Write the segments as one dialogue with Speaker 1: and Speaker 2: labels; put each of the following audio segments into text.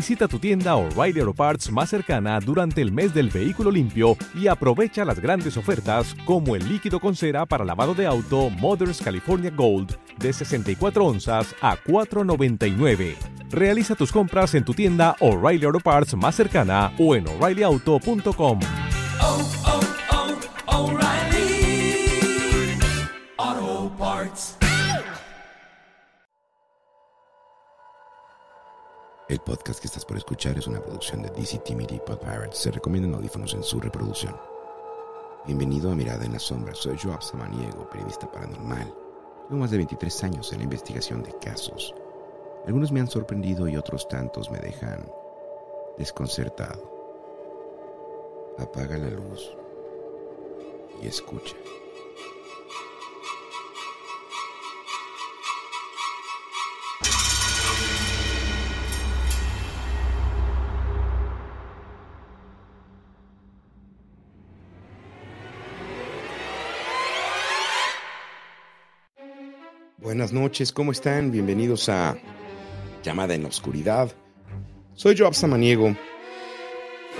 Speaker 1: Visita tu tienda O'Reilly Auto Parts más cercana durante el mes del vehículo limpio y aprovecha las grandes ofertas como el líquido con cera para lavado de auto Mothers California Gold de 64 onzas a 4.99. Realiza tus compras en tu tienda O'Reilly Auto Parts más cercana o en o'ReillyAuto.com.
Speaker 2: El podcast que estás por escuchar es una producción de DC Timmy Pod Pirates. Se recomiendan audífonos en su reproducción. Bienvenido a Mirada en la Sombra. Soy Joab Samaniego, periodista paranormal. Llevo más de 23 años en la investigación de casos. Algunos me han sorprendido y otros tantos me dejan desconcertado. Apaga la luz y escucha. Buenas noches, ¿cómo están? Bienvenidos a Llamada en la Oscuridad. Soy Joab Samaniego.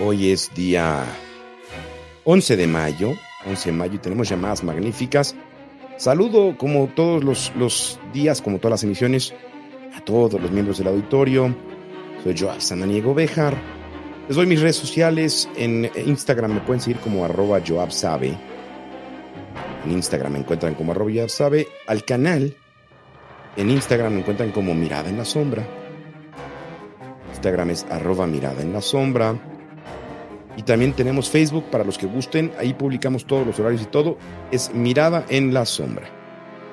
Speaker 2: Hoy es día 11 de mayo. 11 de mayo y tenemos llamadas magníficas. Saludo como todos los, los días, como todas las emisiones, a todos los miembros del auditorio. Soy Joab Samaniego Bejar. Les doy mis redes sociales. En Instagram me pueden seguir como arroba Joab Sabe. En Instagram me encuentran como arroba Joab Sabe. Al canal en Instagram me encuentran como Mirada en la Sombra. Instagram es arroba Mirada en la Sombra. Y también tenemos Facebook para los que gusten. Ahí publicamos todos los horarios y todo. Es Mirada en la Sombra.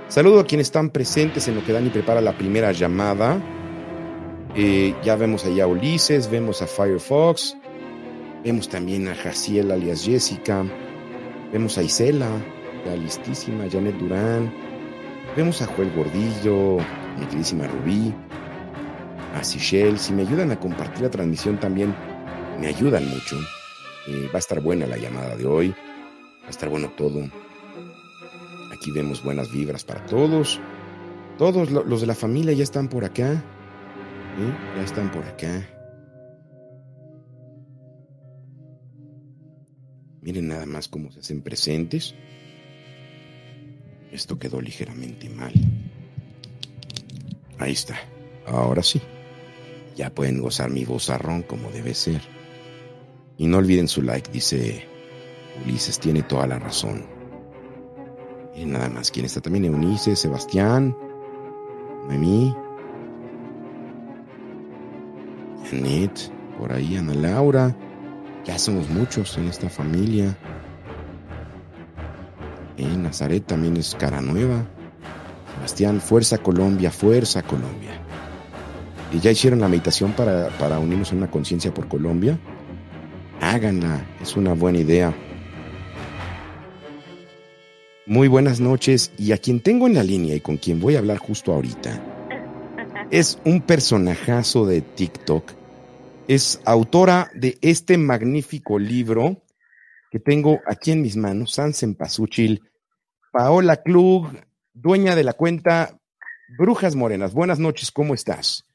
Speaker 2: Saludo a quienes están presentes en lo que Dani prepara la primera llamada. Eh, ya vemos allá a Ulises, vemos a Firefox, vemos también a Jaciel alias Jessica, vemos a Isela, ya listísima, Janet Durán, Vemos a Joel Gordillo, mi queridísima Rubí, a Sichelle. Si me ayudan a compartir la transmisión también, me ayudan mucho. Eh, va a estar buena la llamada de hoy. Va a estar bueno todo. Aquí vemos buenas vibras para todos. Todos lo- los de la familia ya están por acá. ¿eh? Ya están por acá. Miren nada más cómo se hacen presentes. Esto quedó ligeramente mal. Ahí está. Ahora sí. Ya pueden gozar mi vozarrón como debe ser. Y no olviden su like, dice Ulises, tiene toda la razón. Miren nada más quién está también, Eunice, Sebastián, Noemí, Janet, por ahí Ana Laura. Ya somos muchos en esta familia. En Nazaret también es cara nueva. Sebastián, fuerza Colombia, fuerza Colombia. ¿Y ya hicieron la meditación para, para unirnos en una conciencia por Colombia? Háganla, es una buena idea. Muy buenas noches y a quien tengo en la línea y con quien voy a hablar justo ahorita es un personajazo de TikTok. Es autora de este magnífico libro que tengo aquí en mis manos, Sansen Pasuchil, Paola Klug, dueña de la cuenta Brujas Morenas. Buenas noches, ¿cómo estás?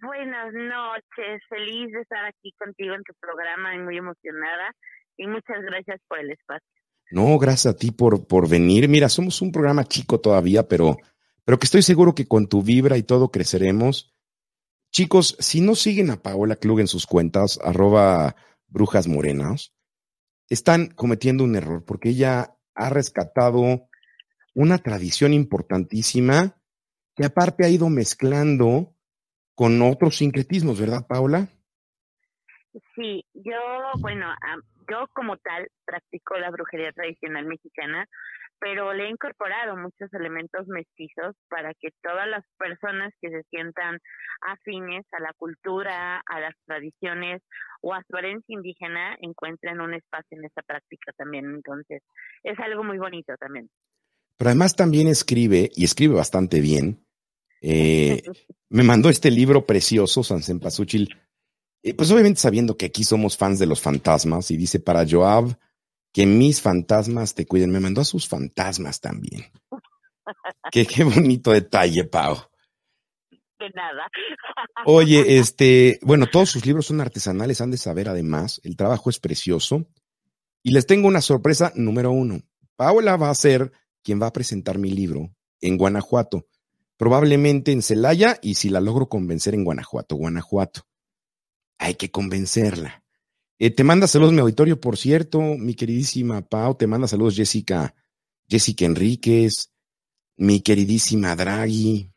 Speaker 3: Buenas noches, feliz de estar aquí contigo en tu programa y muy emocionada y muchas gracias por el espacio.
Speaker 2: No, gracias a ti por, por venir. Mira, somos un programa chico todavía, pero, pero que estoy seguro que con tu vibra y todo creceremos. Chicos, si no siguen a Paola Klug en sus cuentas, arroba brujas morenas, están cometiendo un error porque ella ha rescatado una tradición importantísima que aparte ha ido mezclando con otros sincretismos, ¿verdad, Paola?
Speaker 3: Sí, yo, bueno, yo como tal practico la brujería tradicional mexicana, pero le he incorporado muchos elementos mestizos para que todas las personas que se sientan afines a la cultura, a las tradiciones o a su herencia indígena encuentren un espacio en esta práctica también. Entonces, es algo muy bonito también.
Speaker 2: Pero además también escribe, y escribe bastante bien. eh, me mandó este libro precioso, San Cempasúchil. eh, pues obviamente sabiendo que aquí somos fans de los fantasmas, y dice para Joab que mis fantasmas te cuiden. Me mandó a sus fantasmas también. Qué, qué bonito detalle, Pau.
Speaker 3: de nada.
Speaker 2: Oye, este, bueno, todos sus libros son artesanales, han de saber además, el trabajo es precioso. Y les tengo una sorpresa número uno. Paola va a ser quien va a presentar mi libro en Guanajuato, probablemente en Celaya y si la logro convencer en Guanajuato, Guanajuato. Hay que convencerla. Eh, te manda saludos mi auditorio, por cierto, mi queridísima Pau, te manda saludos Jessica, Jessica Enríquez, mi queridísima Draghi.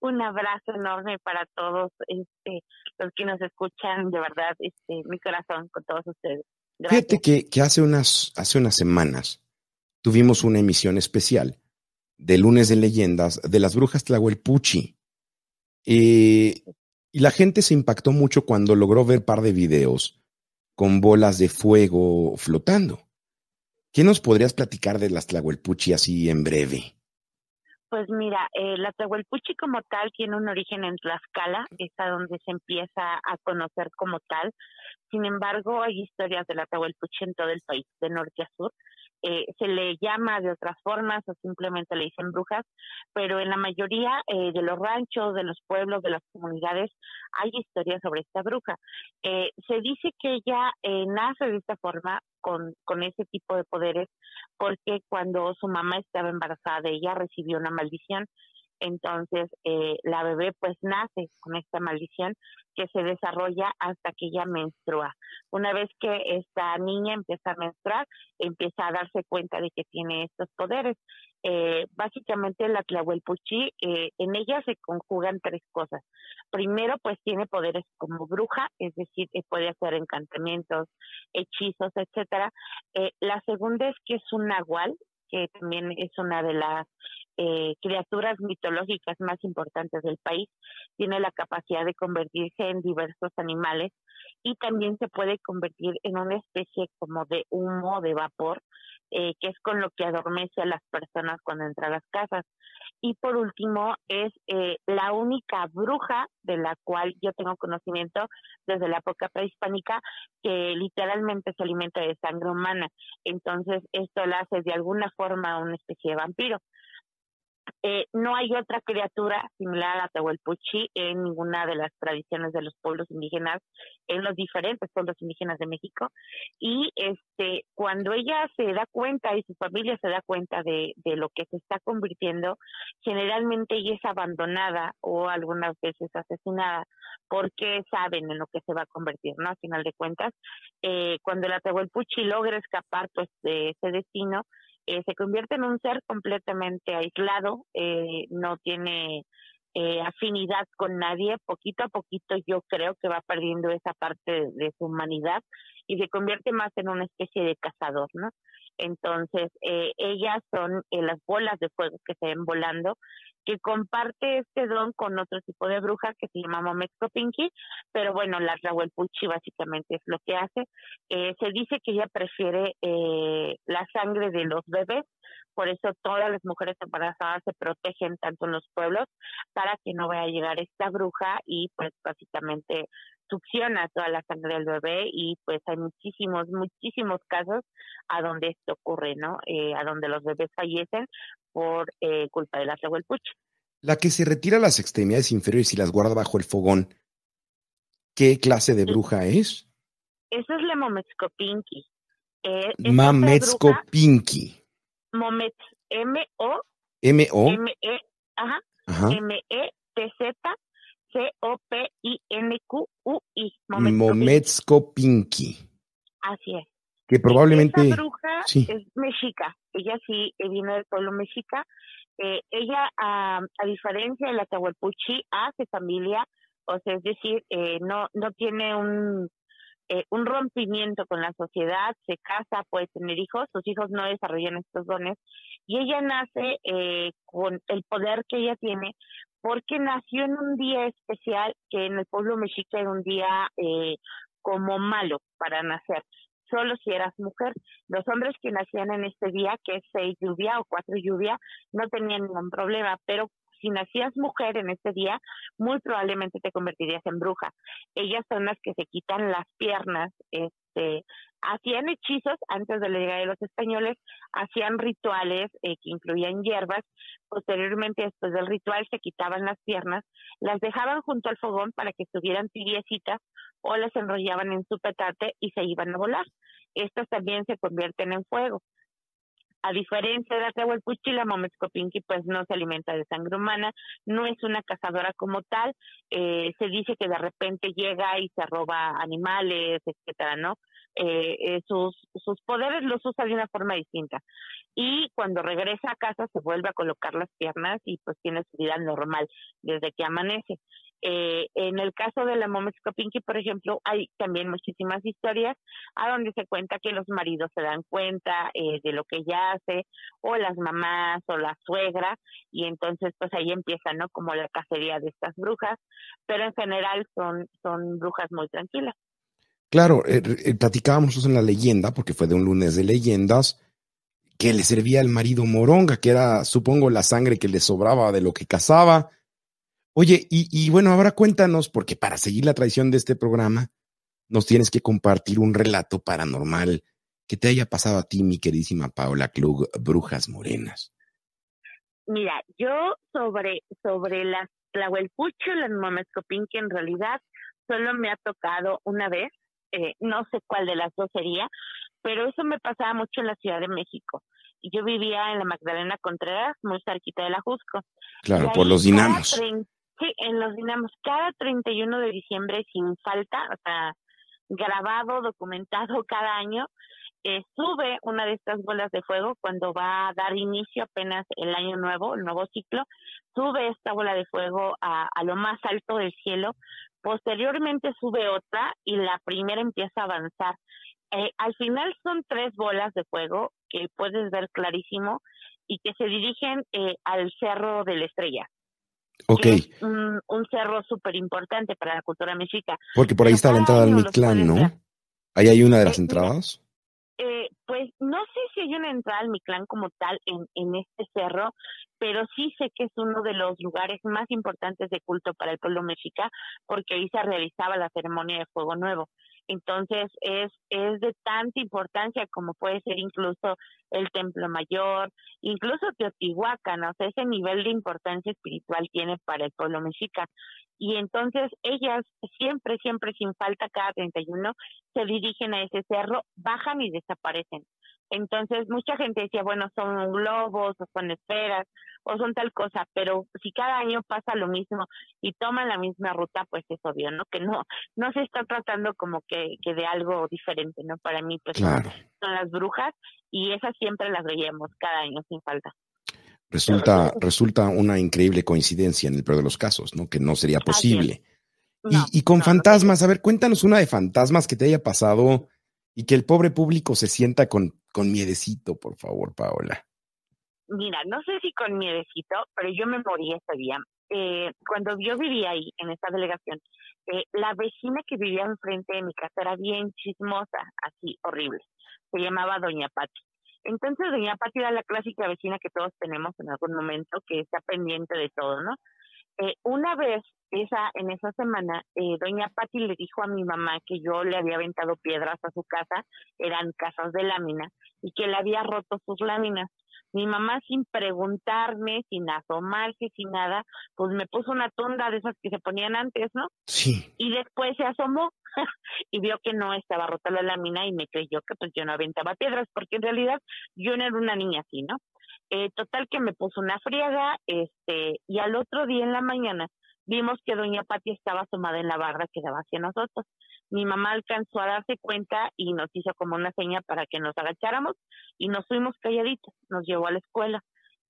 Speaker 3: Un abrazo enorme para todos este, los que nos escuchan, de verdad, este, mi corazón con todos ustedes. Gracias.
Speaker 2: Fíjate que, que hace, unas, hace unas semanas tuvimos una emisión especial de lunes de leyendas de las brujas Tlahuelpuchi. Eh, y la gente se impactó mucho cuando logró ver par de videos con bolas de fuego flotando. ¿Qué nos podrías platicar de las Tlahuelpuchi así en breve?
Speaker 3: Pues mira, eh, la Tlahuelpuchi como tal tiene un origen en Tlaxcala, es a donde se empieza a conocer como tal. Sin embargo, hay historias de la Tlahuelpuchi en todo el país, de norte a sur. Eh, se le llama de otras formas o simplemente le dicen brujas, pero en la mayoría eh, de los ranchos, de los pueblos, de las comunidades, hay historias sobre esta bruja. Eh, se dice que ella eh, nace de esta forma, con, con ese tipo de poderes, porque cuando su mamá estaba embarazada ella recibió una maldición entonces eh, la bebé pues nace con esta maldición que se desarrolla hasta que ella menstrua. Una vez que esta niña empieza a menstruar, empieza a darse cuenta de que tiene estos poderes. Eh, básicamente la Tlahuelpuchi, eh, en ella se conjugan tres cosas. Primero, pues tiene poderes como bruja, es decir, eh, puede hacer encantamientos, hechizos, etcétera. Eh, la segunda es que es un nahual, que también es una de las eh, criaturas mitológicas más importantes del país, tiene la capacidad de convertirse en diversos animales y también se puede convertir en una especie como de humo, de vapor, eh, que es con lo que adormece a las personas cuando entra a las casas. Y por último, es eh, la única bruja de la cual yo tengo conocimiento desde la época prehispánica que literalmente se alimenta de sangre humana. Entonces, esto la hace de alguna forma una especie de vampiro. Eh, no hay otra criatura similar a Tehuelpuchi en ninguna de las tradiciones de los pueblos indígenas, en los diferentes pueblos indígenas de México. Y este, cuando ella se da cuenta y su familia se da cuenta de, de lo que se está convirtiendo, generalmente ella es abandonada o algunas veces asesinada porque saben en lo que se va a convertir, ¿no? A final de cuentas, eh, cuando la Tehuelpuchi logra escapar pues de ese destino, eh, se convierte en un ser completamente aislado, eh, no tiene eh, afinidad con nadie, poquito a poquito yo creo que va perdiendo esa parte de, de su humanidad y se convierte más en una especie de cazador, ¿no? Entonces, eh, ellas son eh, las bolas de fuego que se ven volando, que comparte este don con otro tipo de bruja que se llama Momexco Pinky, pero bueno, la Rahuelpuchi básicamente es lo que hace. Eh, se dice que ella prefiere eh, la sangre de los bebés, por eso todas las mujeres embarazadas se protegen tanto en los pueblos para que no vaya a llegar esta bruja y pues básicamente succiona toda la sangre del bebé y pues hay muchísimos, muchísimos casos a donde esto ocurre, ¿no? Eh, a donde los bebés fallecen por eh, culpa de la Tlahuelpuchi.
Speaker 2: La que se retira las extremidades inferiores y las guarda bajo el fogón, ¿qué clase de bruja es?
Speaker 3: Eso es la Momexcopinqui. Eh. Mometz, M-O,
Speaker 2: M-O.
Speaker 3: M-E, ajá,
Speaker 2: Ajá.
Speaker 3: M-E-T-Z, C-O-P-I-N-Q-U-I. Momexcopinqui.
Speaker 2: Mometzko Pinky.
Speaker 3: Así es.
Speaker 2: Que probablemente.
Speaker 3: Esa bruja
Speaker 2: sí.
Speaker 3: es mexica. Ella sí eh, viene del pueblo mexica. Eh, ella, ah, a diferencia de la Tahuelpuchi, hace familia, o sea, es decir, eh, no, no tiene un, eh, un rompimiento con la sociedad, se casa, puede tener hijos, sus hijos no desarrollan estos dones, y ella nace eh, con el poder que ella tiene, porque nació en un día especial, que en el pueblo mexica era un día eh, como malo para nacer solo si eras mujer. Los hombres que nacían en este día, que es seis lluvia o cuatro lluvia, no tenían ningún problema, pero si nacías mujer en este día, muy probablemente te convertirías en bruja. Ellas son las que se quitan las piernas este, hacían hechizos antes de la llegada de los españoles, hacían rituales eh, que incluían hierbas. Posteriormente, después del ritual, se quitaban las piernas, las dejaban junto al fogón para que estuvieran tibiecitas o las enrollaban en su petate y se iban a volar. Estas también se convierten en fuego. A diferencia de la Tehuelpuchi, la Momescopinqui pues no se alimenta de sangre humana, no es una cazadora como tal, eh, se dice que de repente llega y se roba animales, etcétera, ¿no? Eh, eh, sus, sus poderes los usa de una forma distinta. Y cuando regresa a casa se vuelve a colocar las piernas y pues tiene su vida normal desde que amanece. Eh, en el caso de la Momescopinki, por ejemplo, hay también muchísimas historias a donde se cuenta que los maridos se dan cuenta eh, de lo que ella hace, o las mamás, o la suegra, y entonces pues ahí empieza, ¿no? Como la cacería de estas brujas, pero en general son, son brujas muy tranquilas.
Speaker 2: Claro, eh, eh platicábamos en la leyenda, porque fue de un lunes de leyendas, que le servía al marido moronga, que era, supongo, la sangre que le sobraba de lo que cazaba Oye, y, bueno, ahora cuéntanos, porque para seguir la tradición de este programa, nos tienes que compartir un relato paranormal que te haya pasado a ti, mi queridísima Paula Klug, Brujas Morenas.
Speaker 3: Mira, yo sobre, sobre las Tlahuelpucho, las Momescopín, que en realidad solo me ha tocado una vez, eh, no sé cuál de las dos sería, pero eso me pasaba mucho en la Ciudad de México. Yo vivía en la Magdalena Contreras, muy cerquita de la Jusco.
Speaker 2: Claro, por los dinamos.
Speaker 3: Sí, en los dinamos, cada 31 de diciembre sin falta, o sea, grabado, documentado cada año, eh, sube una de estas bolas de fuego cuando va a dar inicio apenas el año nuevo, el nuevo ciclo, sube esta bola de fuego a, lo más alto del cielo, posteriormente sube otra y la primera empieza a avanzar. Eh, al final son tres bolas de fuego que puedes ver clarísimo y que se dirigen eh, al Cerro de la Estrella.
Speaker 2: Ok.
Speaker 3: un, cerro súper importante para la cultura mexica.
Speaker 2: Porque por ahí está la entrada al Mictlán, ¿no? Ahí hay una de las entradas.
Speaker 3: Eh, pues no sé si hay una entrada al Mictlán como tal en, en este cerro, pero sí sé que es uno de los lugares más importantes de culto para el pueblo mexica, porque ahí se realizaba la ceremonia de Fuego Nuevo. Entonces es, es de tanta importancia como puede ser incluso el Templo Mayor, incluso Teotihuacán, o sea, ese nivel de importancia espiritual tiene para el pueblo mexica. Y entonces ellas siempre, siempre sin falta cada 31 se dirigen a ese cerro, bajan y desaparecen. Entonces mucha gente decía, bueno, son globos o son esferas o son tal cosa, pero si cada año pasa lo mismo y toman la misma ruta, pues es obvio, ¿no? Que no no se está tratando como que, que de algo diferente, ¿no? Para mí, pues son las brujas y esas siempre las veíamos cada año sin falta.
Speaker 2: Resulta, resulta una increíble coincidencia en el peor de los casos, ¿no? Que no sería posible. y, y, con fantasmas, a ver, cuéntanos una de fantasmas que te haya pasado y que el pobre público se sienta con, con miedecito, por favor, Paola.
Speaker 3: Mira, no sé si con miedecito, pero yo me morí ese día. Eh, cuando yo vivía ahí, en esta delegación, eh, la vecina que vivía enfrente de mi casa era bien chismosa, así, horrible. Se llamaba Doña Pati. Entonces, Doña Pati era la clásica vecina que todos tenemos en algún momento, que está pendiente de todo, ¿no? Eh, una vez, esa, en esa semana, eh, doña Patti le dijo a mi mamá que yo le había aventado piedras a su casa, eran casas de lámina, y que le había roto sus láminas. Mi mamá, sin preguntarme, sin asomarse, sin nada, pues me puso una tonda de esas que se ponían antes, ¿no?
Speaker 2: Sí.
Speaker 3: Y después se asomó y vio que no estaba rota la lámina y me creyó que pues yo no aventaba piedras, porque en realidad yo no era una niña así, ¿no? Eh, total que me puso una friega, este, y al otro día en la mañana vimos que doña Pati estaba asomada en la barra que daba hacia nosotros. Mi mamá alcanzó a darse cuenta y nos hizo como una seña para que nos agacháramos y nos fuimos calladitos, nos llevó a la escuela.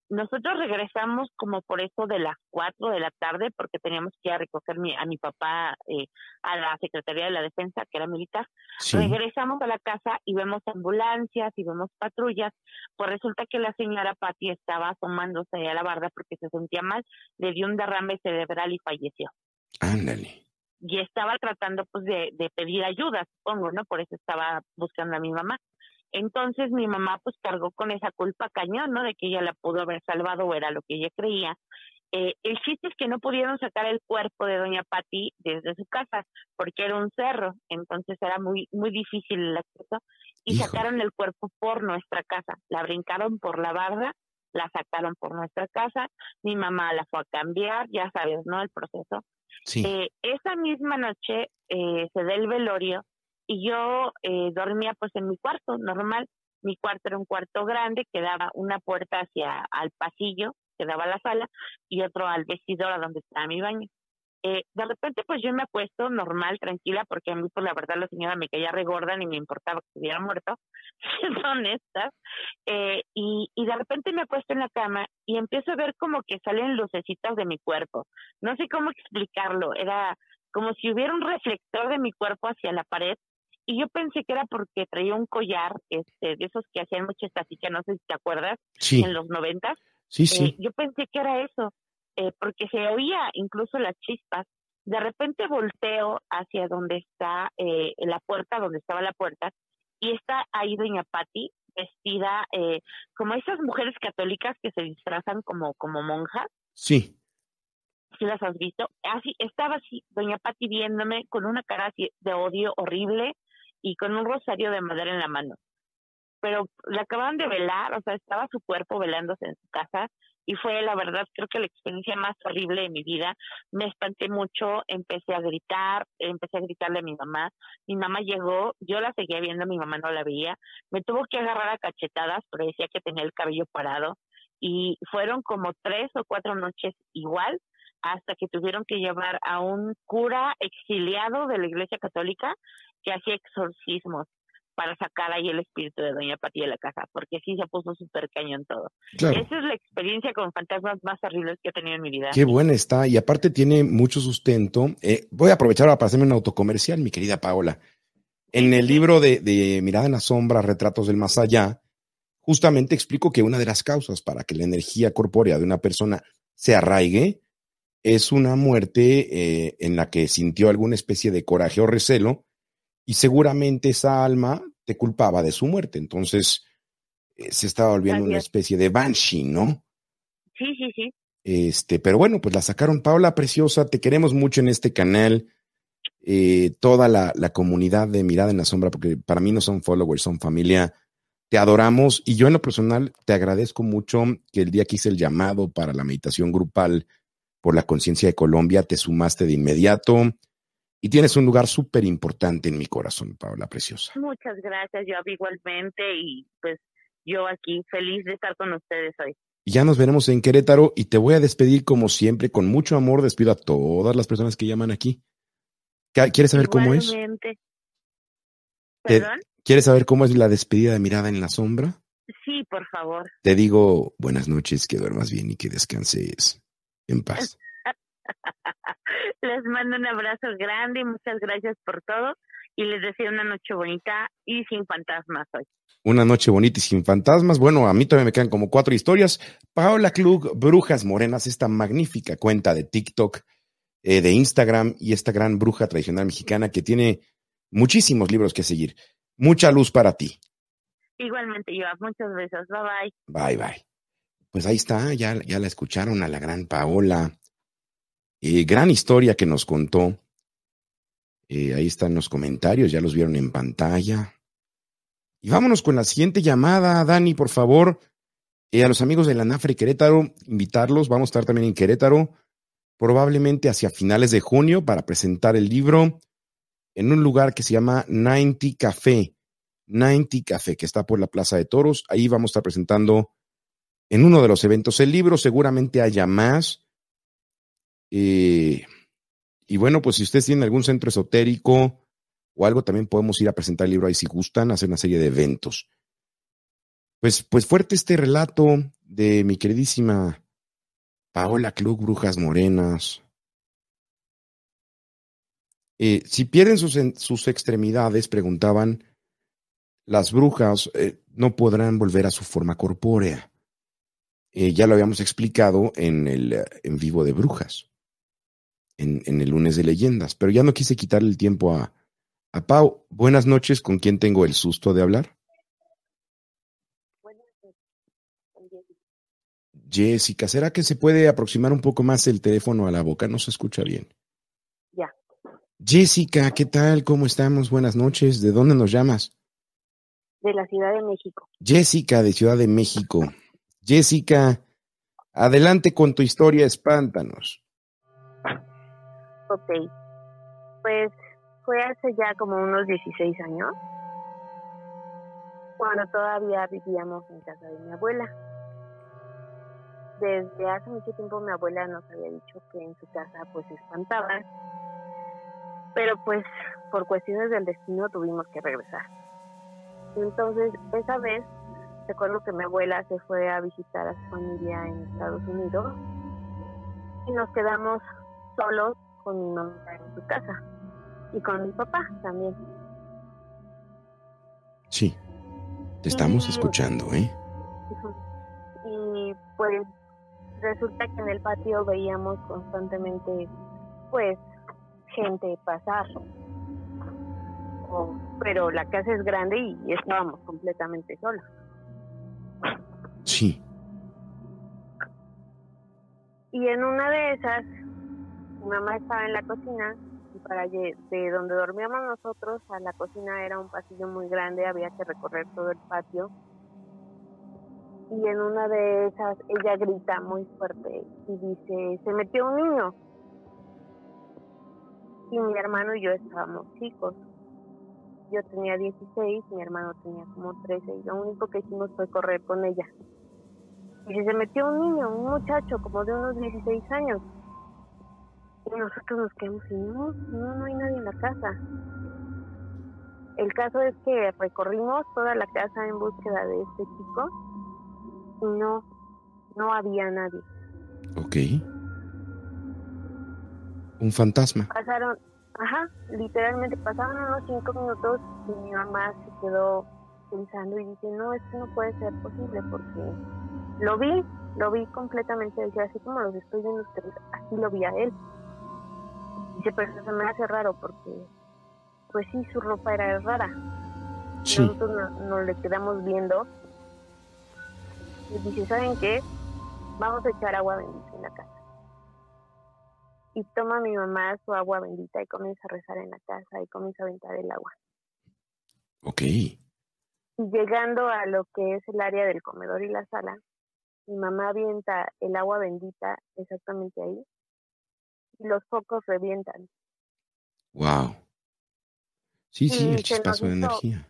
Speaker 3: Nosotros regresamos como por eso de las cuatro de la tarde porque teníamos que ir a recoger a mi papá eh, a la Secretaría de la Defensa, que era militar. Regresamos a la casa y vemos ambulancias y vemos patrullas. Pues resulta que la señora Patti estaba asomándose a la barda porque se sentía mal, le dio un derrame cerebral y falleció.
Speaker 2: Ándale.
Speaker 3: Y estaba tratando pues de, de pedir ayuda, supongo, ¿no? Por eso estaba buscando a mi mamá. Entonces mi mamá pues cargó con esa culpa cañón, ¿no? De que ella la pudo haber salvado o era lo que ella creía. Eh, el chiste es que no pudieron sacar el cuerpo de doña Patti desde su casa porque era un cerro, entonces era muy muy difícil el acceso y sacaron el cuerpo por nuestra casa, la brincaron por la barda, la sacaron por nuestra casa, mi mamá la fue a cambiar, ya sabes, ¿no? El proceso.
Speaker 2: Sí.
Speaker 3: Eh, esa misma noche eh, se da el velorio y yo eh, dormía pues en mi cuarto normal. Mi cuarto era un cuarto grande que daba una puerta hacia al pasillo que daba a la sala y otro al vestidor a donde estaba mi baño. Eh, de repente pues yo me acuesto normal, tranquila, porque a mí por la verdad la señora me caía regorda ni me importaba que estuviera muerto, siendo honesta, eh, y, y de repente me acuesto en la cama y empiezo a ver como que salen lucecitas de mi cuerpo. No sé cómo explicarlo, era como si hubiera un reflector de mi cuerpo hacia la pared y yo pensé que era porque traía un collar este de esos que hacían mucha estática, no sé si te acuerdas,
Speaker 2: Sí,
Speaker 3: en los noventas.
Speaker 2: sí,
Speaker 3: Eh,
Speaker 2: sí.
Speaker 3: yo pensé que era eso, eh, porque se oía incluso las chispas. De repente volteo hacia donde está eh, la puerta, donde estaba la puerta, y está ahí doña Patti vestida eh, como esas mujeres católicas que se disfrazan como, como monjas,
Speaker 2: Sí.
Speaker 3: si las has visto, así estaba así doña Patti viéndome con una cara así de odio horrible y con un rosario de madera en la mano. Pero la acababan de velar, o sea, estaba su cuerpo velándose en su casa y fue la verdad creo que la experiencia más horrible de mi vida. Me espanté mucho, empecé a gritar, empecé a gritarle a mi mamá. Mi mamá llegó, yo la seguía viendo, mi mamá no la veía. Me tuvo que agarrar a cachetadas, pero decía que tenía el cabello parado y fueron como tres o cuatro noches igual hasta que tuvieron que llevar a un cura exiliado de la Iglesia Católica que hacía exorcismos para sacar ahí el espíritu de Doña Pati de la casa, porque sí se puso súper cañón todo.
Speaker 2: Claro.
Speaker 3: Esa es la experiencia con fantasmas más horribles que he tenido en mi vida.
Speaker 2: Qué buena está. Y aparte tiene mucho sustento. Eh, voy a aprovechar para hacerme un autocomercial, mi querida Paola. En el libro de, de Mirada en la Sombra, Retratos del Más Allá, justamente explico que una de las causas para que la energía corpórea de una persona se arraigue es una muerte eh, en la que sintió alguna especie de coraje o recelo y seguramente esa alma te culpaba de su muerte. Entonces eh, se estaba volviendo una
Speaker 3: es.
Speaker 2: especie de banshee, ¿no?
Speaker 3: Sí, sí, sí.
Speaker 2: Este, pero bueno, pues la sacaron. Paola Preciosa, te queremos mucho en este canal. Eh, toda la, la comunidad de Mirada en la Sombra, porque para mí no son followers, son familia. Te adoramos y yo en lo personal te agradezco mucho que el día que hice el llamado para la meditación grupal por la conciencia de Colombia, te sumaste de inmediato y tienes un lugar súper importante en mi corazón, Paola Preciosa.
Speaker 3: Muchas gracias, yo igualmente y pues yo aquí feliz de estar con ustedes hoy.
Speaker 2: Ya nos veremos en Querétaro y te voy a despedir como siempre, con mucho amor. Despido a todas las personas que llaman aquí. ¿Qué- ¿Quieres saber cómo es?
Speaker 3: ¿Perdón?
Speaker 2: ¿Quieres saber cómo es la despedida de mirada en la sombra?
Speaker 3: Sí, por favor.
Speaker 2: Te digo buenas noches, que duermas bien y que descanses en paz.
Speaker 3: Les mando un abrazo grande y muchas gracias por todo y les deseo una noche bonita y sin fantasmas hoy.
Speaker 2: Una noche bonita y sin fantasmas. Bueno, a mí todavía me quedan como cuatro historias. Paola Klug, Brujas Morenas, esta magnífica cuenta de TikTok, eh, de Instagram y esta gran bruja tradicional mexicana que tiene muchísimos libros que seguir. Mucha luz para ti.
Speaker 3: Igualmente, yo muchos besos. Bye bye.
Speaker 2: Bye, bye. Pues ahí está, ya, ya la escucharon a la gran Paola. Eh, gran historia que nos contó. Eh, ahí están los comentarios, ya los vieron en pantalla. Y vámonos con la siguiente llamada, Dani, por favor. Eh, a los amigos de la NAFRE Querétaro, invitarlos. Vamos a estar también en Querétaro, probablemente hacia finales de junio, para presentar el libro en un lugar que se llama 90 Café. 90 Café, que está por la Plaza de Toros. Ahí vamos a estar presentando en uno de los eventos el libro. Seguramente haya más. Eh, y bueno, pues si ustedes tienen algún centro esotérico o algo, también podemos ir a presentar el libro ahí si gustan, hacer una serie de eventos. Pues, pues fuerte este relato de mi queridísima Paola Klug, Brujas Morenas. Eh, si pierden sus, en- sus extremidades, preguntaban, las brujas eh, no podrán volver a su forma corpórea. Eh, ya lo habíamos explicado en el en vivo de brujas, en, en el lunes de leyendas, pero ya no quise quitarle el tiempo a, a Pau. Buenas noches, ¿con quién tengo el susto de hablar? Jessica, ¿será que se puede aproximar un poco más el teléfono a la boca? No se escucha bien.
Speaker 4: Ya.
Speaker 2: Jessica, ¿qué tal? ¿Cómo estamos? Buenas noches. ¿De dónde nos llamas?
Speaker 4: De la Ciudad de México.
Speaker 2: Jessica, de Ciudad de México. Jessica, adelante con tu historia, espántanos.
Speaker 4: Ok. Pues fue hace ya como unos 16 años, cuando todavía vivíamos en casa de mi abuela. Desde hace mucho tiempo mi abuela nos había dicho que en su casa pues se espantaban, pero pues por cuestiones del destino tuvimos que regresar. Entonces, esa vez, recuerdo que mi abuela se fue a visitar a su familia en Estados Unidos y nos quedamos solos con mi mamá en su casa y con mi papá también.
Speaker 2: Sí, te estamos
Speaker 4: Y-
Speaker 2: escuchando, ¿eh?
Speaker 4: Y pues resulta que en el patio veíamos constantemente pues gente pasar. O- pero la casa es grande y estábamos completamente solos.
Speaker 2: Sí.
Speaker 4: Y en una de esas, mi mamá estaba en la cocina y para de donde dormíamos nosotros a la cocina era un pasillo muy grande, había que recorrer todo el patio. Y en una de esas ella grita muy fuerte y dice, se metió un niño. Y mi hermano y yo estábamos chicos. Yo tenía 16, mi hermano tenía como 13 y lo único que hicimos fue correr con ella. Y se metió un niño, un muchacho como de unos 16 años. Y nosotros nos quedamos y no, no, no hay nadie en la casa. El caso es que recorrimos toda la casa en búsqueda de este chico y no, no había nadie.
Speaker 2: Ok. Un fantasma.
Speaker 4: Pasaron, ajá, literalmente pasaron unos cinco minutos y mi mamá se quedó pensando y dice, no, esto no puede ser posible porque lo vi, lo vi completamente, decía, así como los estoy viendo ustedes, así lo vi a él. Dice, pero eso se me hace raro porque, pues sí, su ropa era rara.
Speaker 2: Sí.
Speaker 4: Nosotros no- nos le quedamos viendo y dice, ¿saben qué? Vamos a echar agua bendita en la casa. Y toma mi mamá su agua bendita y comienza a rezar en la casa y comienza a aventar el agua.
Speaker 2: Ok.
Speaker 4: Y llegando a lo que es el área del comedor y la sala, mi mamá avienta el agua bendita exactamente ahí y los focos revientan.
Speaker 2: Wow. Sí, sí,
Speaker 4: Y
Speaker 2: el chispazo de
Speaker 4: nos hizo-
Speaker 2: energía.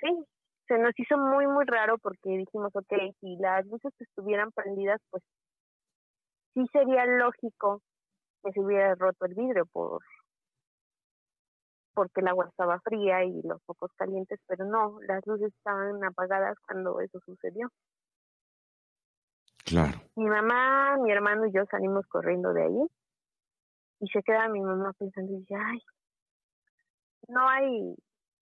Speaker 4: Sí, se nos hizo muy, muy raro porque dijimos, ok, si las luces estuvieran prendidas, pues sí sería lógico que se hubiera roto el vidrio por porque el agua estaba fría y los focos calientes, pero no, las luces estaban apagadas cuando eso sucedió.
Speaker 2: Claro.
Speaker 4: Mi mamá, mi hermano y yo salimos corriendo de ahí y se queda mi mamá pensando y dice, ay, no hay,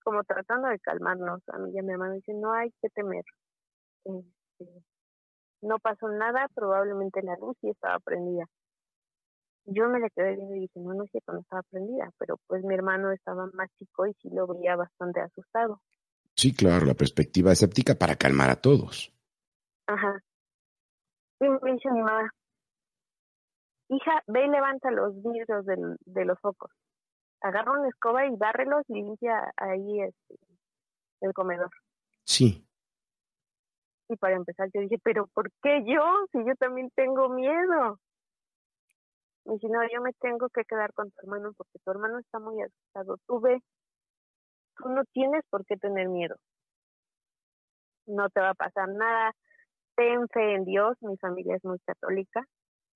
Speaker 4: como tratando de calmarnos a mí y a mi hermano, dice, no hay que temer. Este, no pasó nada, probablemente la luz sí estaba prendida. Yo me le quedé viendo y dije, no, no es cierto, no estaba prendida, pero pues mi hermano estaba más chico y sí lo veía bastante asustado.
Speaker 2: Sí, claro, la perspectiva escéptica para calmar a todos.
Speaker 4: Ajá. Y me dice mi mamá, hija, ve y levanta los vidrios del, de los focos. Agarra una escoba y bárrelos y limpia ahí este, el comedor.
Speaker 2: Sí.
Speaker 4: Y para empezar yo dije, pero ¿por qué yo? Si yo también tengo miedo. Me dice, no, yo me tengo que quedar con tu hermano porque tu hermano está muy asustado. Tú ve, tú no tienes por qué tener miedo. No te va a pasar nada. Ten fe en Dios, mi familia es muy católica.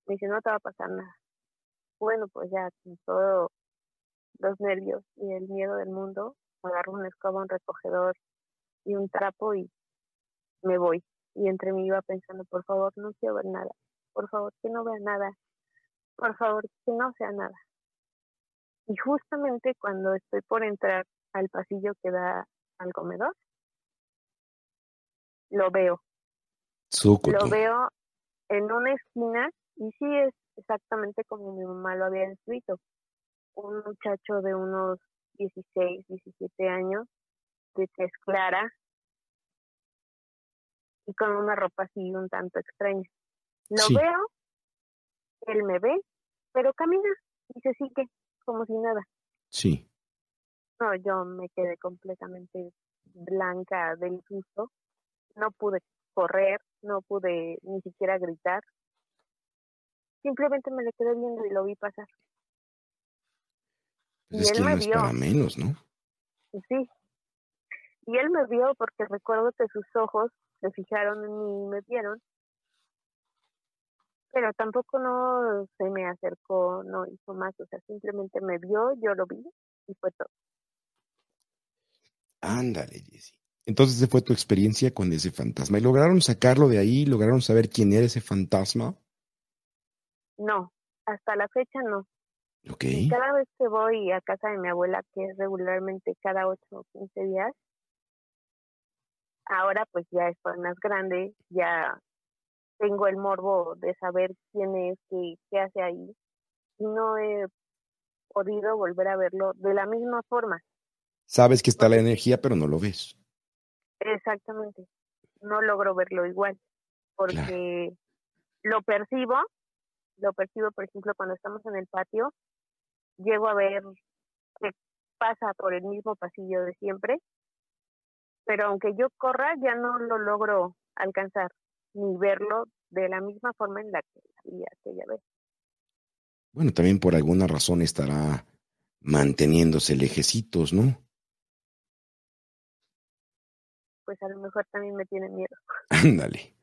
Speaker 4: Me dice, no te va a pasar nada. Bueno, pues ya con todos los nervios y el miedo del mundo, agarro una escoba, un recogedor y un trapo y me voy. Y entre mí iba pensando, por favor, no quiero ver nada. Por favor, que no vea nada. Por favor, que no sea nada. Y justamente cuando estoy por entrar al pasillo que da al comedor, lo veo. Lo veo en una esquina y sí es exactamente como mi mamá lo había descrito. Un muchacho de unos 16, 17 años, de tez clara y con una ropa así un tanto extraña. Lo
Speaker 2: Sí.
Speaker 4: veo, él me ve, pero camina y se sigue como si nada.
Speaker 2: Sí.
Speaker 4: No, yo me quedé completamente blanca del susto. No pude correr, no pude ni siquiera gritar. Simplemente me le quedé viendo y lo vi pasar.
Speaker 2: Pues
Speaker 4: Y
Speaker 2: es
Speaker 4: él
Speaker 2: que
Speaker 4: me
Speaker 2: no es
Speaker 4: vio.
Speaker 2: para menos, ¿no?
Speaker 4: Sí. Y él me vio porque recuerdo que sus ojos se fijaron en mí y me vieron. Pero tampoco no se me acercó, no hizo más. O sea, simplemente me vio, yo lo vi y fue todo.
Speaker 2: Ándale, Jessy. Entonces, esa fue tu experiencia con ese fantasma. ¿Y lograron sacarlo de ahí? ¿Lograron saber quién era ese fantasma?
Speaker 4: No, hasta la fecha no.
Speaker 2: Ok.
Speaker 4: Y cada vez que voy a casa de mi abuela, que es regularmente cada 8 o 15 días, ahora pues ya estoy más grande, ya tengo el morbo de saber quién es, qué, qué hace ahí. Y no he podido volver a verlo de la misma forma.
Speaker 2: Sabes que está la energía, pero no lo ves.
Speaker 4: Exactamente. No logro verlo igual, porque lo percibo, lo percibo, por ejemplo, cuando estamos en el patio, llego a ver que pasa por el mismo pasillo de siempre, pero aunque yo corra, ya no lo logro alcanzar, ni verlo de la misma forma en la que vi aquella vez.
Speaker 2: Bueno, también por alguna razón estará manteniéndose lejecitos, ¿no?
Speaker 4: Pues a lo mejor también me tiene miedo.
Speaker 2: Ándale.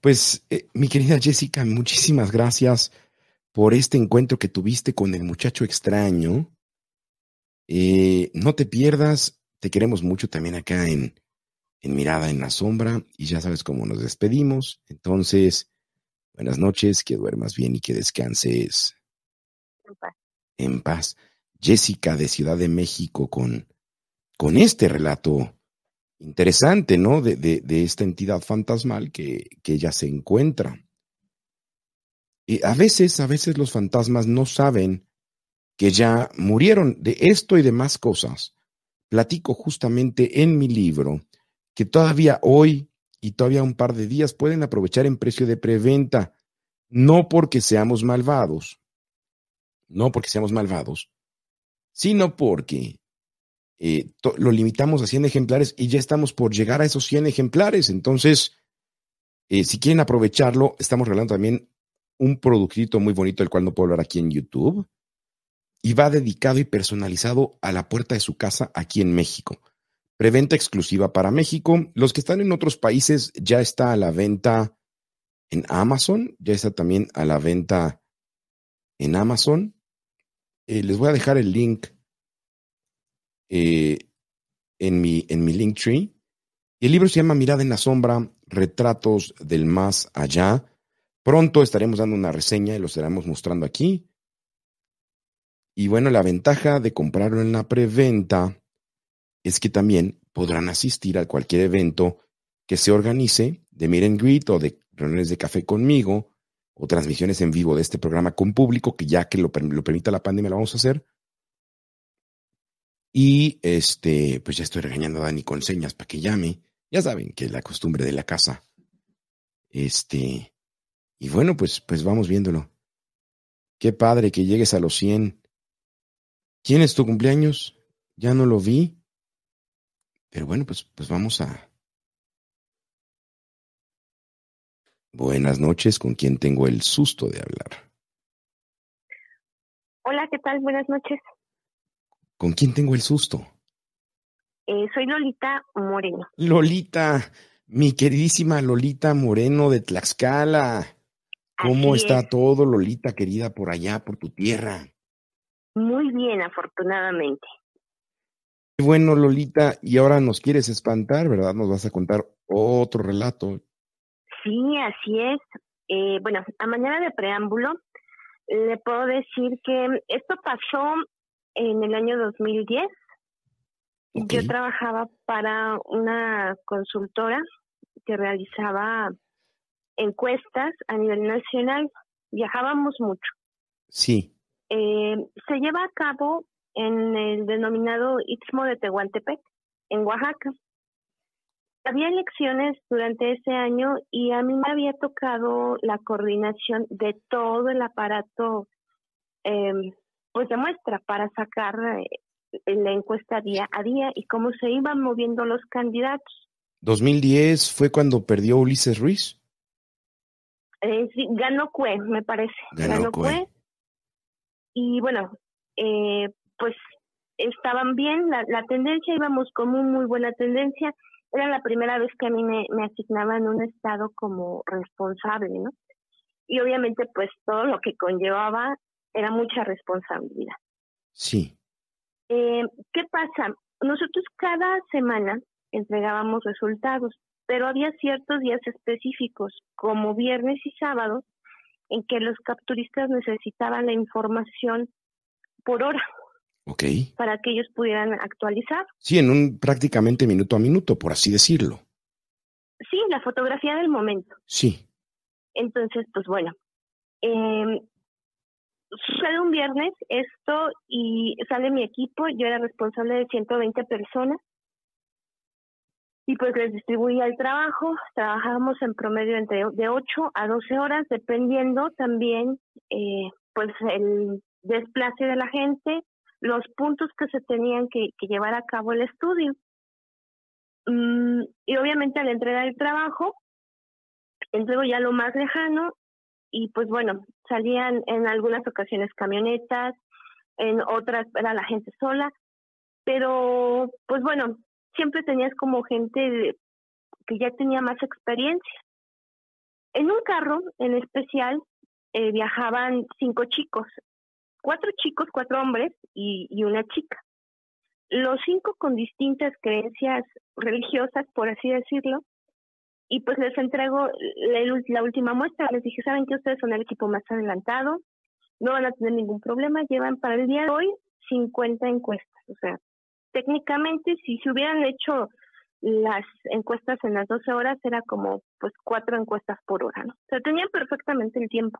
Speaker 2: Pues, eh, mi querida Jessica, muchísimas gracias por este encuentro que tuviste con el muchacho extraño. Eh, no te pierdas, te queremos mucho también acá en, en Mirada en la Sombra y ya sabes cómo nos despedimos. Entonces, buenas noches, que duermas bien y que descanses
Speaker 4: En paz.
Speaker 2: en paz. Jessica de Ciudad de México con, con este relato interesante, ¿no? De, de, esta entidad fantasmal que, que ella se encuentra. Y a veces, a veces los fantasmas no saben que ya murieron de esto y demás cosas. Platico justamente en mi libro que todavía hoy y todavía un par de días pueden aprovechar en precio de preventa, no porque seamos malvados, no porque seamos malvados, sino porque eh, lo limitamos a 100 ejemplares y ya estamos por llegar a esos 100 ejemplares. Entonces, eh, si quieren aprovecharlo, estamos regalando también un productito muy bonito, el cual no puedo hablar aquí en YouTube, y va dedicado y personalizado a la puerta de su casa aquí en México. Preventa exclusiva para México. Los que están en otros países ya está a la venta en Amazon, ya está también a la venta en Amazon. Eh, les voy a dejar el link eh, en mi, en mi link tree. Y el libro se llama Mirada en la Sombra, Retratos del Más Allá. Pronto estaremos dando una reseña y lo estaremos mostrando aquí. Y bueno, la ventaja de comprarlo en la preventa es que también podrán asistir a cualquier evento que se organice de Meet and Greet o de reuniones de café conmigo o transmisiones en vivo de este programa con público, que ya que lo, lo permita la pandemia lo vamos a hacer. Y este, pues ya estoy regañando a Dani con señas para que llame. Ya saben que es la costumbre de la casa. Este, y bueno, pues, pues vamos viéndolo. Qué padre que llegues a los 100. ¿Quién es tu cumpleaños? Ya no lo vi. Pero bueno, pues, pues vamos a. Buenas noches, con quien tengo el susto de hablar.
Speaker 4: Hola, ¿qué tal? Buenas noches.
Speaker 2: ¿Con quién tengo el susto?
Speaker 4: Eh, soy Lolita Moreno.
Speaker 2: Lolita, mi queridísima Lolita Moreno de Tlaxcala. ¿Cómo
Speaker 4: Así
Speaker 2: está
Speaker 4: es.
Speaker 2: todo, Lolita querida, por allá, por tu tierra?
Speaker 4: Muy bien, afortunadamente.
Speaker 2: Bueno, Lolita, y ahora nos quieres espantar, ¿verdad? Nos vas a contar otro relato.
Speaker 4: Sí, así es. Eh, bueno, a manera de preámbulo, le puedo decir que esto pasó en el año 2010.
Speaker 2: Ok.
Speaker 4: Yo trabajaba para una consultora que realizaba encuestas a nivel nacional. Viajábamos mucho.
Speaker 2: Sí,
Speaker 4: Eh, se lleva a cabo en el denominado Istmo de Tehuantepec, en Oaxaca.
Speaker 5: había elecciones durante ese año y a mí me había tocado la coordinación de todo el aparato eh, pues de muestra para sacar eh, la encuesta día a día y cómo se iban moviendo los candidatos.
Speaker 2: 2010 fue cuando perdió Ulises Ruiz.
Speaker 5: Eh, sí, ganó Cue, me parece.
Speaker 2: Ganó Cue.
Speaker 5: Y bueno, eh, pues estaban bien, la, la tendencia, íbamos con muy, muy buena tendencia. Era la primera vez que a mí me, me asignaban un estado como responsable, ¿no? Y obviamente, pues todo lo que conllevaba era mucha responsabilidad.
Speaker 2: Sí.
Speaker 5: Eh, ¿Qué pasa? Nosotros cada semana entregábamos resultados, pero había ciertos días específicos, como viernes y sábado, en que los capturistas necesitaban la información por hora
Speaker 2: Ok.
Speaker 5: para que ellos pudieran actualizar.
Speaker 2: Sí, en un prácticamente minuto a minuto, por así decirlo.
Speaker 5: Sí, la fotografía del momento.
Speaker 2: Sí.
Speaker 5: Entonces, pues bueno, eh, sucede un viernes esto y sale mi equipo, yo era responsable de 120 personas y pues les distribuía el trabajo, trabajábamos en promedio entre de 8 a 12 horas, dependiendo también eh, pues el desplace de la gente, los puntos que se tenían que, que llevar a cabo el estudio. Mm, y obviamente al entregar el trabajo, entrego ya lo más lejano y pues bueno, salían en algunas ocasiones camionetas, en otras era la gente sola, pero pues bueno, siempre tenías como gente que ya tenía más experiencia. En un carro en especial eh, viajaban cinco chicos, cuatro chicos, cuatro hombres y, y una chica. Los cinco con distintas creencias religiosas, por así decirlo, y pues les entrego la, última muestra. Les dije, ¿saben que ustedes son el equipo más adelantado? No van a tener ningún problema. Llevan para el día de hoy 50 encuestas. O sea, técnicamente, si se hubieran hecho las encuestas en las 12 horas, era como pues cuatro encuestas por hora, ¿no? O sea, tenían perfectamente el tiempo.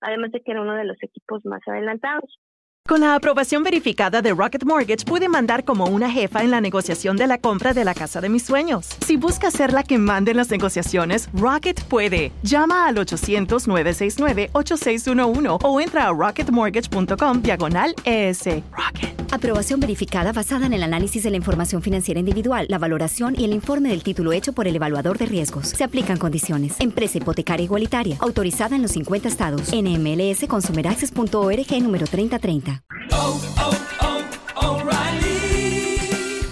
Speaker 5: Además de que era uno de los equipos más adelantados.
Speaker 6: Con la aprobación verificada de Rocket Mortgage, pude mandar como una jefa en la negociación de la compra de la casa de mis sueños. Si busca ser la que mande en las negociaciones, Rocket puede. Llama al 800-969-8611 o entra a rocketmortgage.com diagonal ES. Rocket.
Speaker 7: Aprobación verificada basada en el análisis de la información financiera individual, la valoración y el informe del título hecho por el evaluador de riesgos. Se aplican condiciones. Empresa hipotecaria igualitaria. Autorizada en los 50 estados. NMLS consumeraccess.org número 3030.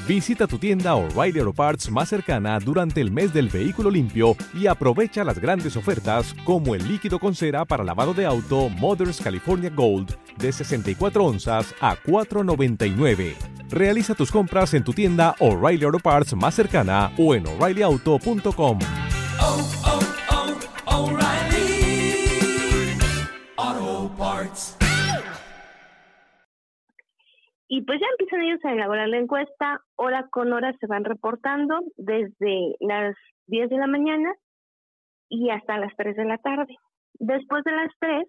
Speaker 1: Visita tu tienda O'Reilly Auto Parts más cercana durante el mes del vehículo limpio y aprovecha las grandes ofertas como el líquido con cera para lavado de auto Mothers California Gold de 64 onzas a 4.99. Realiza tus compras en tu tienda O'Reilly Auto Parts más cercana o en o'ReillyAuto.com.
Speaker 5: Y pues ya empiezan ellos a elaborar la encuesta, hora con hora se van reportando desde las 10 de la mañana y hasta las 3 de la tarde. Después de las 3,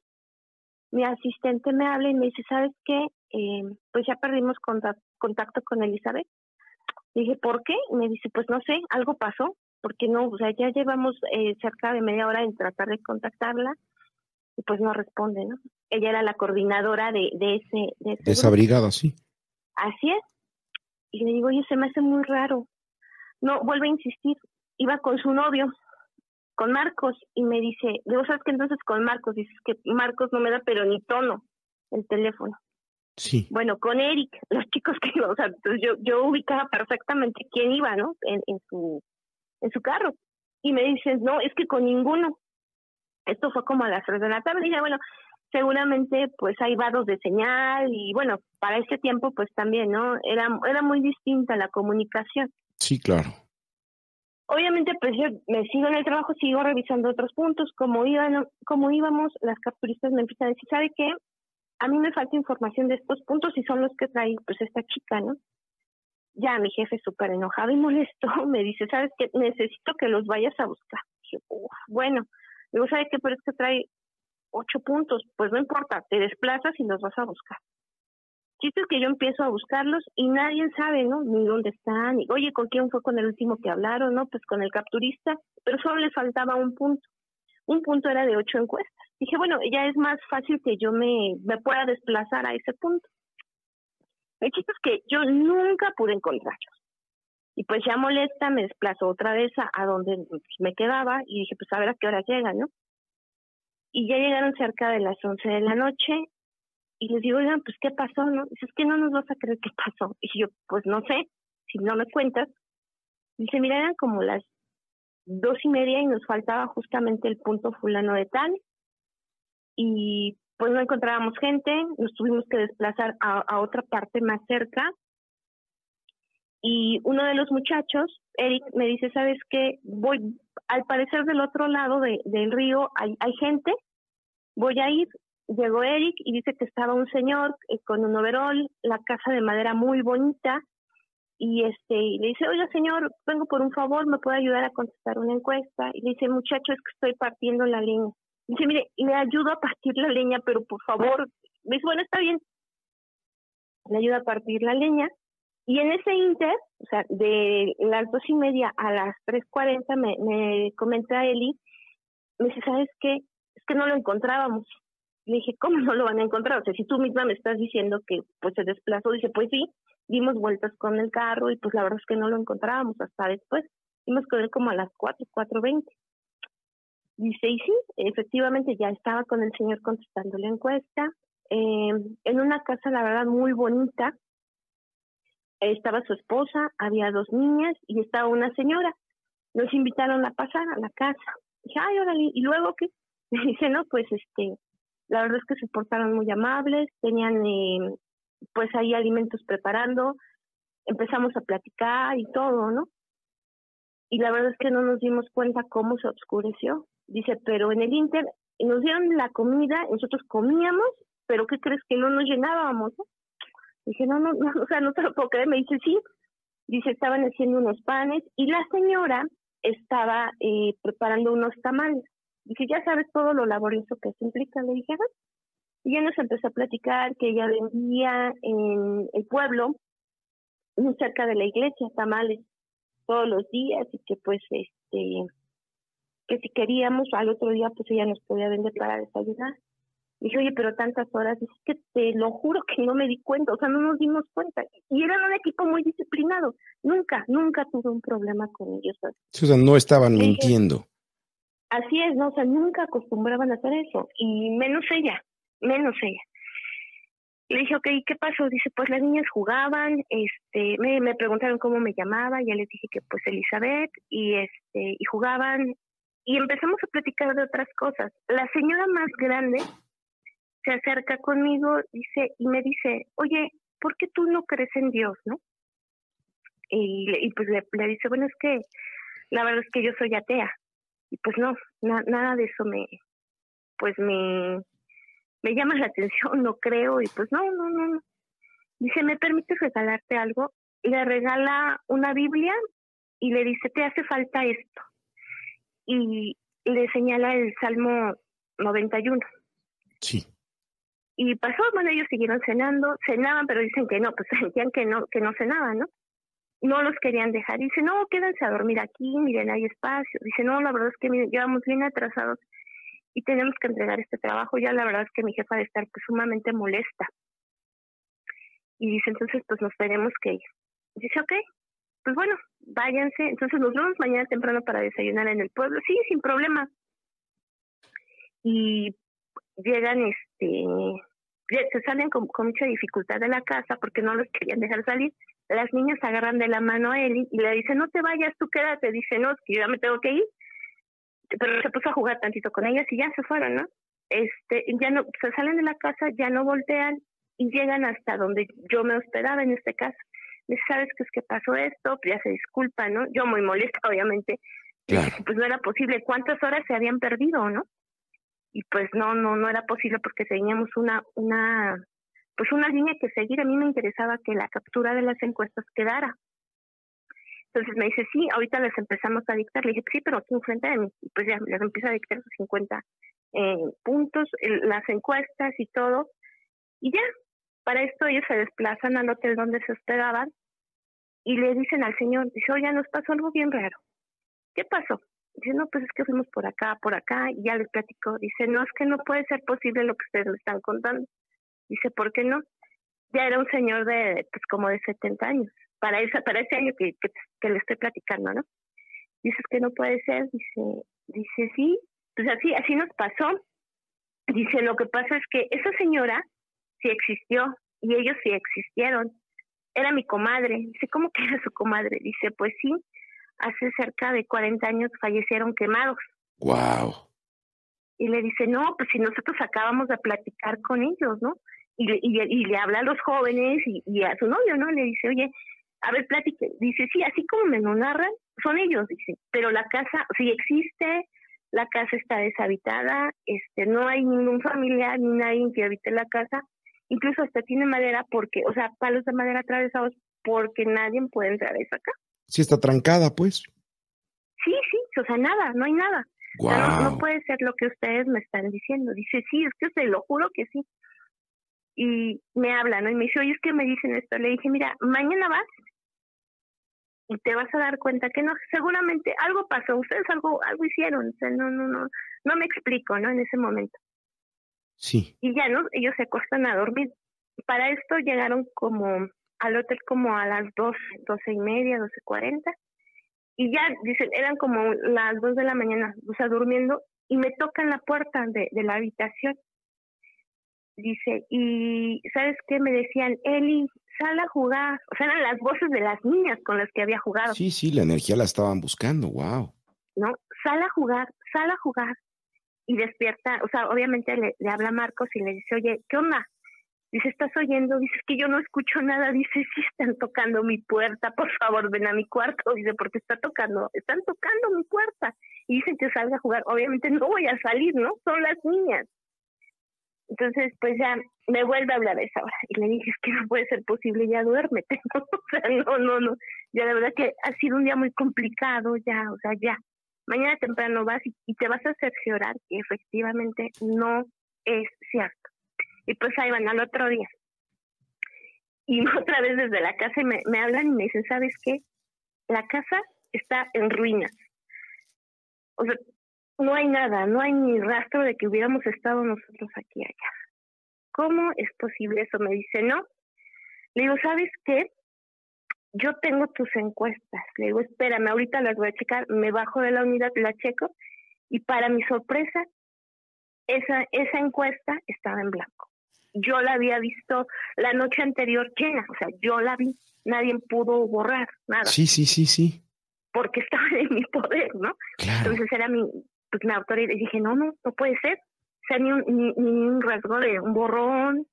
Speaker 5: mi asistente me habla y me dice, ¿sabes qué? Eh, pues ya perdimos contac- contacto con Elizabeth. Dije, ¿por qué? Y me dice, pues no sé, algo pasó, porque no, o sea, ya llevamos eh, cerca de media hora en tratar de contactarla y pues no responde, ¿no? Ella era la coordinadora de, de ese, de ese
Speaker 2: De esa brigada, sí.
Speaker 5: Así es. Y le digo, oye, se me hace muy raro. No, vuelve a insistir. Iba con su novio, con Marcos, y me dice, digo, ¿sabes qué entonces con Marcos? Dices que Marcos no me da pero ni tono el teléfono.
Speaker 2: Sí.
Speaker 5: Bueno, con Eric, los chicos que, o sea, pues yo, yo ubicaba perfectamente quién iba, ¿no? En, en su, en su carro. Y me dices, no, es que con ninguno. Esto fue como a las tres de la tarde. Y dije, bueno, seguramente pues hay vados de señal y bueno, para ese tiempo pues también, ¿no? Era, era muy distinta la comunicación.
Speaker 2: Sí, claro.
Speaker 5: Obviamente pues yo me sigo en el trabajo, sigo revisando otros puntos, como iban, como íbamos, las capturistas me empiezan a decir, ¿sabe qué? A mí me falta información de estos puntos y son los que trae pues esta chica, ¿no? Ya mi jefe súper enojado y molesto me dice, ¿sabes qué? Necesito que los vayas a buscar. Dije, "Uf, bueno, digo, ¿sabe qué? Pero es que trae ocho puntos, pues no importa, te desplazas y los vas a buscar. Chiste que yo empiezo a buscarlos y nadie sabe, ¿no? Ni dónde están, ni, oye, ¿con quién fue con el último que hablaron? ¿No? Pues con el capturista, pero solo les faltaba un punto. Un punto era de ocho encuestas. Dije, bueno, ya es más fácil que yo me, me pueda desplazar a ese punto. El chiste que yo nunca pude encontrarlos. Y pues ya molesta, me desplazo otra vez a, donde me quedaba y dije, pues a ver a qué hora llegan, ¿no? Y ya llegaron cerca de las once de la noche y les digo, oigan, pues, ¿qué pasó? No? Dice, que no nos vas a creer qué pasó. Y yo, pues, no sé, si no me cuentas. Dice, mira, eran como las dos y media y nos faltaba justamente el punto fulano de tal. Y pues no encontrábamos gente, nos tuvimos que desplazar a, a otra parte más cerca. Y uno de los muchachos, Eric, me dice, ¿sabes qué? Voy, al parecer del otro lado de, del río hay, hay gente, voy a ir, llegó Eric y dice que estaba un señor eh, con un overol, la casa de madera muy bonita, y este le dice, oiga señor, vengo por un favor, ¿me puede ayudar a contestar una encuesta? Y le dice, muchacho, es que estoy partiendo la leña. Dice, mire, le ayudo a partir la leña, pero por favor, me dice, bueno, está bien. Le ayuda a partir la leña. Y en ese inter, o sea, de las dos y media a las tres cuarenta, me, me comenta Eli, me dice, ¿sabes qué? Es que no lo encontrábamos. Le dije, ¿cómo no lo van a encontrar? O sea, si tú misma me estás diciendo que pues se desplazó, dice, pues sí, dimos vueltas con el carro y pues la verdad es que no lo encontrábamos hasta después. Dimos con él como a las cuatro, cuatro veinte. Dice, y sí, efectivamente ya estaba con el señor contestando la encuesta, eh, en una casa, la verdad, muy bonita. Estaba su esposa, había dos niñas y estaba una señora. Nos invitaron a pasar a la casa. Dije, ay, órale, ¿y luego qué? Dice, no, pues este, la verdad es que se portaron muy amables, tenían eh, pues ahí alimentos preparando, empezamos a platicar y todo, ¿no? Y la verdad es que no nos dimos cuenta cómo se oscureció. Dice, pero en el Inter nos dieron la comida, nosotros comíamos, pero ¿qué crees que no nos llenábamos? Dije, no, no, no, o sea, no te lo puedo creer. Me dice, sí. Dice, estaban haciendo unos panes y la señora estaba eh, preparando unos tamales. Dije, ya sabes todo lo laborioso que se implica. Le dije, ah". Y ya nos empezó a platicar que ella vendía en el pueblo, muy cerca de la iglesia, tamales todos los días y que pues este que si queríamos al otro día pues ella nos podía vender para desayunar. Dije, oye, pero tantas horas, es que te lo juro que no me di cuenta, o sea, no nos dimos cuenta. Y eran un equipo muy disciplinado. Nunca, nunca tuve un problema con ellos.
Speaker 2: Susan, no estaban mintiendo.
Speaker 5: Así es, ¿no? O sea, nunca acostumbraban a hacer eso. Y menos ella, menos ella. Le dije, ok, ¿qué pasó? Dice, pues las niñas jugaban, este, me, preguntaron cómo me llamaba, ya les dije que pues Elizabeth, y este, y jugaban, y empezamos a platicar de otras cosas. La señora más grande se acerca conmigo dice y me dice, oye, ¿por qué tú no crees en Dios, no? Y, y pues le, dice, bueno, es que la verdad es que yo soy atea. Y pues no, nada de eso me, pues me, me llama la atención, no creo, y pues no, no, no. Dice, ¿me permites regalarte algo? Le regala una Biblia y le dice, te hace falta esto y le señala el Salmo 91.
Speaker 2: Sí.
Speaker 5: Y pasó, bueno, ellos siguieron cenando, cenaban, pero dicen que no, pues sentían que no, que no cenaban, ¿no? No los querían dejar. Dice, no, quédense a dormir aquí, miren, hay espacio. Dice, no, la verdad es que miren, llevamos bien atrasados y tenemos que entregar este trabajo. Ya la verdad es que mi jefa debe estar pues, sumamente molesta. Y dice, entonces, pues nos tenemos que ir. Dice, ok, pues bueno, váyanse. Entonces nos vemos mañana temprano para desayunar en el pueblo. Sí, sin problema. Y llegan, este, se salen con, mucha dificultad de la casa porque no los querían dejar salir. Las niñas agarran de la mano a Eli y le dicen, no te vayas, tú quédate. Dice, no, yo ya me tengo que ir. Pero se puso a jugar tantito con ellas y ya se fueron, ¿no? Este, ya no, se salen de la casa, ya no voltean y llegan hasta donde yo me hospedaba en este caso dice, ¿sabes qué es que pasó esto? Pues ya se disculpa, ¿no? Yo muy molesta, obviamente. Pues no era posible. ¿Cuántas horas se habían perdido, no? Y pues no, no, no era posible porque teníamos una, una, pues una línea que seguir. A mí me interesaba que la captura de las encuestas quedara. Entonces me dice, sí, ahorita les empezamos a dictar. Le dije, sí, pero aquí enfrente de mí. Y pues ya les empiezo a dictar sus 50 eh, puntos, las encuestas y todo. Y ya, Para esto ellos se desplazan al hotel donde se hospedaban y le dicen al señor, dice, oye, nos pasó algo bien raro. ¿Qué pasó? Dice, no, pues es que fuimos por acá, por acá, y ya les platico. Dice, no, es que no puede ser posible lo que ustedes me están contando. Dice, ¿por qué no? Ya era un señor de, pues como de 70 años, para, esa, para ese año que, que, le estoy platicando, ¿no? Dice, es que no puede ser. Dice, dice, sí, pues así, así nos pasó. Dice, lo que pasa es que esa señora sí existió y ellos sí existieron. Era mi comadre. Dice, ¿cómo que era su comadre? Dice, pues sí, hace cerca de 40 años fallecieron quemados.
Speaker 2: Wow.
Speaker 5: Y le dice, no, pues si nosotros acabamos de platicar con ellos, ¿no? Y, y, y le habla a los jóvenes y, y, a su novio, ¿no? Le dice, oye, a ver, platique. Dice, sí, así como me lo narran, son ellos, dice, pero la casa sí existe, la casa está deshabitada, este, no hay ningún familiar ni nadie que habite la casa, incluso hasta tiene madera porque, o sea, palos de madera atravesados porque nadie puede entrar a esa casa.
Speaker 2: Sí está trancada, pues.
Speaker 5: Sí, sí, o sea, nada, no hay nada. no, puede ser lo que ustedes me están diciendo. Dice, sí, es que se lo juro que sí. Y me habla, ¿no? Y me dice, oye, es que me dicen esto. Le dije, mira, mañana vas y te vas a dar cuenta que no, seguramente algo pasó, ustedes algo, algo hicieron, o sea, no, no, no, no me explico, ¿no? En ese momento.
Speaker 2: Sí.
Speaker 5: Y ya, ¿no? Ellos se acostan a dormir. Para esto llegaron como al hotel como a las dos, doce y media, doce cuarenta. Y ya, dicen, eran como las dos de la mañana, o sea, durmiendo, y me tocan la puerta de, de la habitación. Dice, y ¿sabes qué? Me decían, Eli, sal a jugar. O sea, eran las voces de las niñas con las que había jugado.
Speaker 2: Sí, sí, la energía la estaban buscando, wow.
Speaker 5: ¿No? Sal a jugar, sal a jugar. Y despierta, o sea, obviamente le, le habla Marcos y le dice, oye, ¿qué onda? Dice, ¿estás oyendo? Dice, que yo no escucho nada. Dice, sí están tocando mi puerta, por favor, ven a mi cuarto. Dice, porque está tocando, están tocando mi puerta. Y dicen que salga a jugar. Obviamente no voy a salir, ¿no? Son las niñas. Entonces, pues ya me vuelve a hablar a esa hora. Y le dije, es que no puede ser posible, ya duérmete. o sea, no, no, no. Ya la verdad que ha sido un día muy complicado, ya, o sea, ya. Mañana temprano vas y, y te vas a cerciorar que efectivamente no es cierto. Y pues ahí van al otro día. Y otra vez desde la casa me, me hablan y me dicen, ¿sabes qué? La casa está en ruinas. O sea, no hay nada, no hay ni rastro de que hubiéramos estado nosotros aquí allá. ¿Cómo es posible eso? Me dice, no. Le digo, ¿sabes qué? Yo tengo tus encuestas. Le digo, espérame, ahorita las voy a checar. Me bajo de la unidad, la checo. Y para mi sorpresa, esa, esa encuesta estaba en blanco yo la había visto la noche anterior llena, o sea, yo la vi, nadie pudo borrar nada.
Speaker 2: Sí, sí, sí, sí.
Speaker 5: Porque estaba en mi poder, ¿no? Entonces era mi, pues, mi autoridad y dije, no, no, no puede ser. O sea, ni un, ni, un rasgo de un borrón,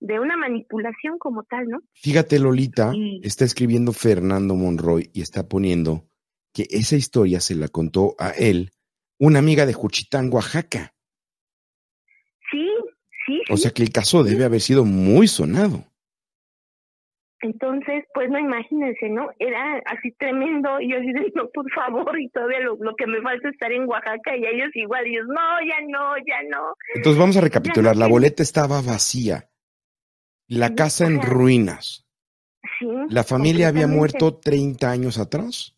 Speaker 5: de una manipulación como tal, ¿no?
Speaker 2: Fíjate, Lolita, está escribiendo Fernando Monroy y está poniendo que esa historia se la contó a él una amiga de Juchitán, Oaxaca. O sea que el caso debe haber sido muy sonado.
Speaker 5: Entonces, pues no imagínense, ¿no? Era así tremendo y yo dije, no, por favor, y todavía lo, que me falta es estar en Oaxaca y ellos igual, y ellos, no, ya no, ya no.
Speaker 2: Entonces vamos a recapitular, la boleta estaba vacía, la casa en ruinas.
Speaker 5: Sí.
Speaker 2: ¿La familia había muerto 30 años atrás?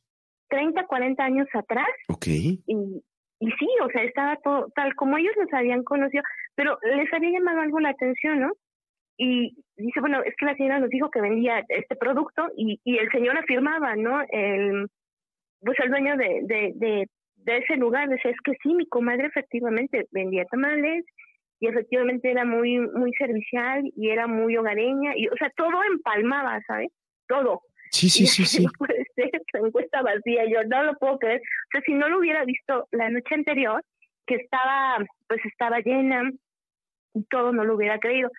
Speaker 5: 30, 40 años atrás.
Speaker 2: Ok.
Speaker 5: Y, y sí, o sea, estaba todo tal como ellos los habían conocido, pero les había llamado algo la atención, ¿no? Y dice, bueno, es que la señora nos dijo que vendía este producto y, y el señor afirmaba, ¿no? El, pues el dueño de, de, de, de ese lugar decía, es que sí, mi comadre efectivamente vendía tamales y efectivamente era muy muy servicial y era muy hogareña y o sea todo empalmaba sabes todo
Speaker 2: Sí, sí, sí, sí.
Speaker 5: No puede ser, la encuesta vacía, yo no lo puedo creer. O sea, si no lo hubiera visto la noche anterior, que estaba, pues estaba llena, y todo no lo hubiera creído.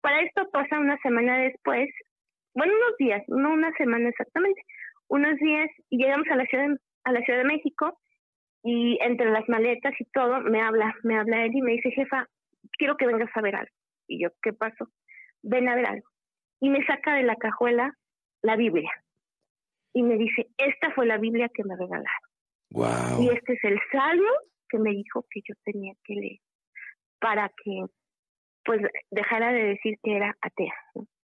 Speaker 5: Para esto pasa una semana después, bueno, unos días, no una semana exactamente, unos días, y llegamos a la ciudad de, a la Ciudad de México, y entre las maletas y todo, me habla, me habla él y me dice, jefa, quiero que vengas a ver algo. Y yo, ¿qué pasó? Ven a ver algo. Y me saca de la cajuela la Biblia. Y me dice, esta fue la Biblia que me regalaron.
Speaker 2: Wow.
Speaker 5: Y este es el salmo que me dijo que yo tenía que leer para que pues dejara de decir que era atea.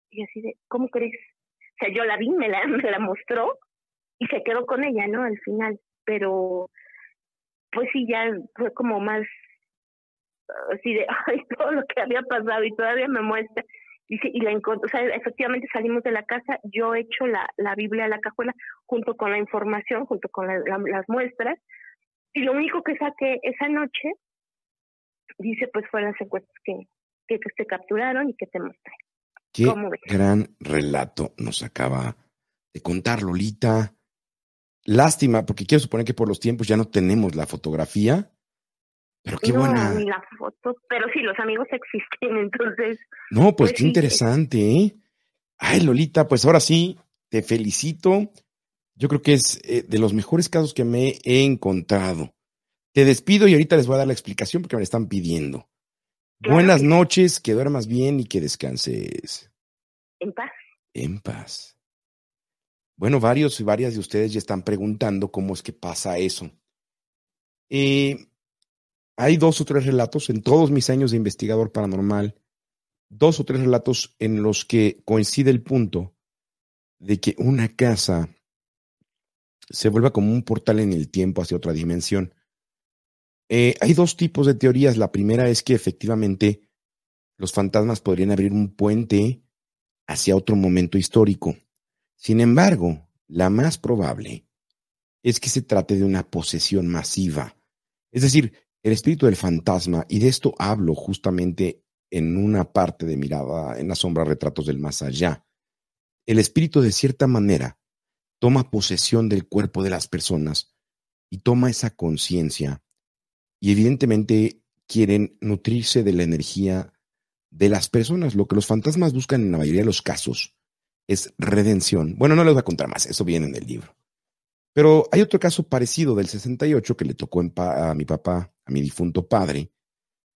Speaker 5: Y así de, ¿cómo crees? O sea, yo la vi, me la, me la mostró y se quedó con ella, ¿no? Al final. Pero, pues sí, ya fue como más así de, ay, todo lo que había pasado y todavía me muestra. Y, y la encontró, o sea, efectivamente salimos de la casa, yo echo la, la Biblia a la cajuela junto con la información, junto con las muestras, y lo único que saqué esa noche, dice, pues fueron las secuestros que, que, te capturaron y que te mostré.
Speaker 2: Qué gran relato nos acaba de contar Lolita. Lástima, porque quiero suponer que por los tiempos ya no tenemos la fotografía, pero qué
Speaker 5: no,
Speaker 2: buena.
Speaker 5: Ni la foto, pero sí, los amigos existen, entonces.
Speaker 2: No, pues, pues qué interesante, ¿eh? Ay, Lolita, pues ahora sí, te felicito. Yo creo que es eh, de los mejores casos que me he encontrado. Te despido y ahorita les voy a dar la explicación porque me la están pidiendo. Buenas noches, que duermas bien y que descanses.
Speaker 5: En paz.
Speaker 2: En paz. Bueno, varios y varias de ustedes ya están preguntando cómo es que pasa eso. Eh, hay dos o tres relatos en todos mis años de investigador paranormal, dos o tres relatos en los que coincide el punto de que una casa se vuelva como un portal en el tiempo hacia otra dimensión. Eh, hay dos tipos de teorías. La primera es que efectivamente los fantasmas podrían abrir un puente hacia otro momento histórico. Sin embargo, la más probable es que se trate de una posesión masiva. Es decir, el espíritu del fantasma, y de esto hablo justamente en una parte de mirada en la sombra retratos del más allá. El espíritu de cierta manera toma posesión del cuerpo de las personas y toma esa conciencia y evidentemente quieren nutrirse de la energía de las personas. Lo que los fantasmas buscan en la mayoría de los casos es redención. Bueno, no les voy a contar más, eso viene en el libro. Pero hay otro caso parecido del 68 que le tocó a mi papá, a mi difunto padre,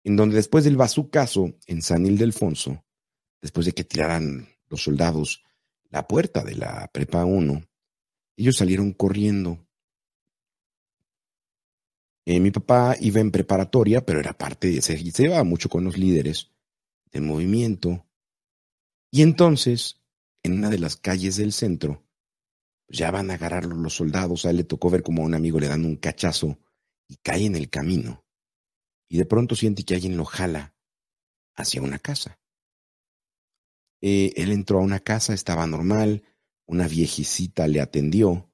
Speaker 2: en donde después del bazucazo en San Ildefonso, después de que tiraran los soldados la puerta de la prepa 1, ellos salieron corriendo eh, mi papá iba en preparatoria, pero era parte, de, se, se llevaba mucho con los líderes del movimiento. Y entonces, en una de las calles del centro, ya van a agarrarlo los soldados. A él le tocó ver como a un amigo le dan un cachazo y cae en el camino. Y de pronto siente que alguien lo jala hacia una casa. Eh, él entró a una casa, estaba normal, una viejecita le atendió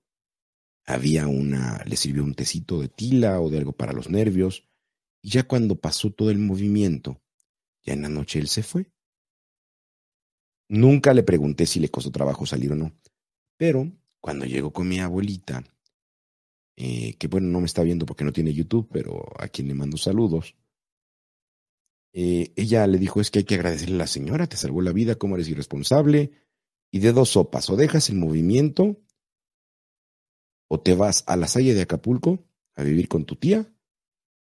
Speaker 2: había una, le sirvió un tecito de tila o de algo para los nervios, y ya cuando pasó todo el movimiento, ya en la noche él se fue. Nunca le pregunté si le costó trabajo salir o no, pero cuando llegó con mi abuelita, eh, que bueno, no me está viendo porque no tiene YouTube, pero a quien le mando saludos, eh, ella le dijo, es que hay que agradecerle a la señora, te salvó la vida, cómo eres irresponsable, y de dos sopas, o dejas el movimiento o te vas a la salle de Acapulco a vivir con tu tía,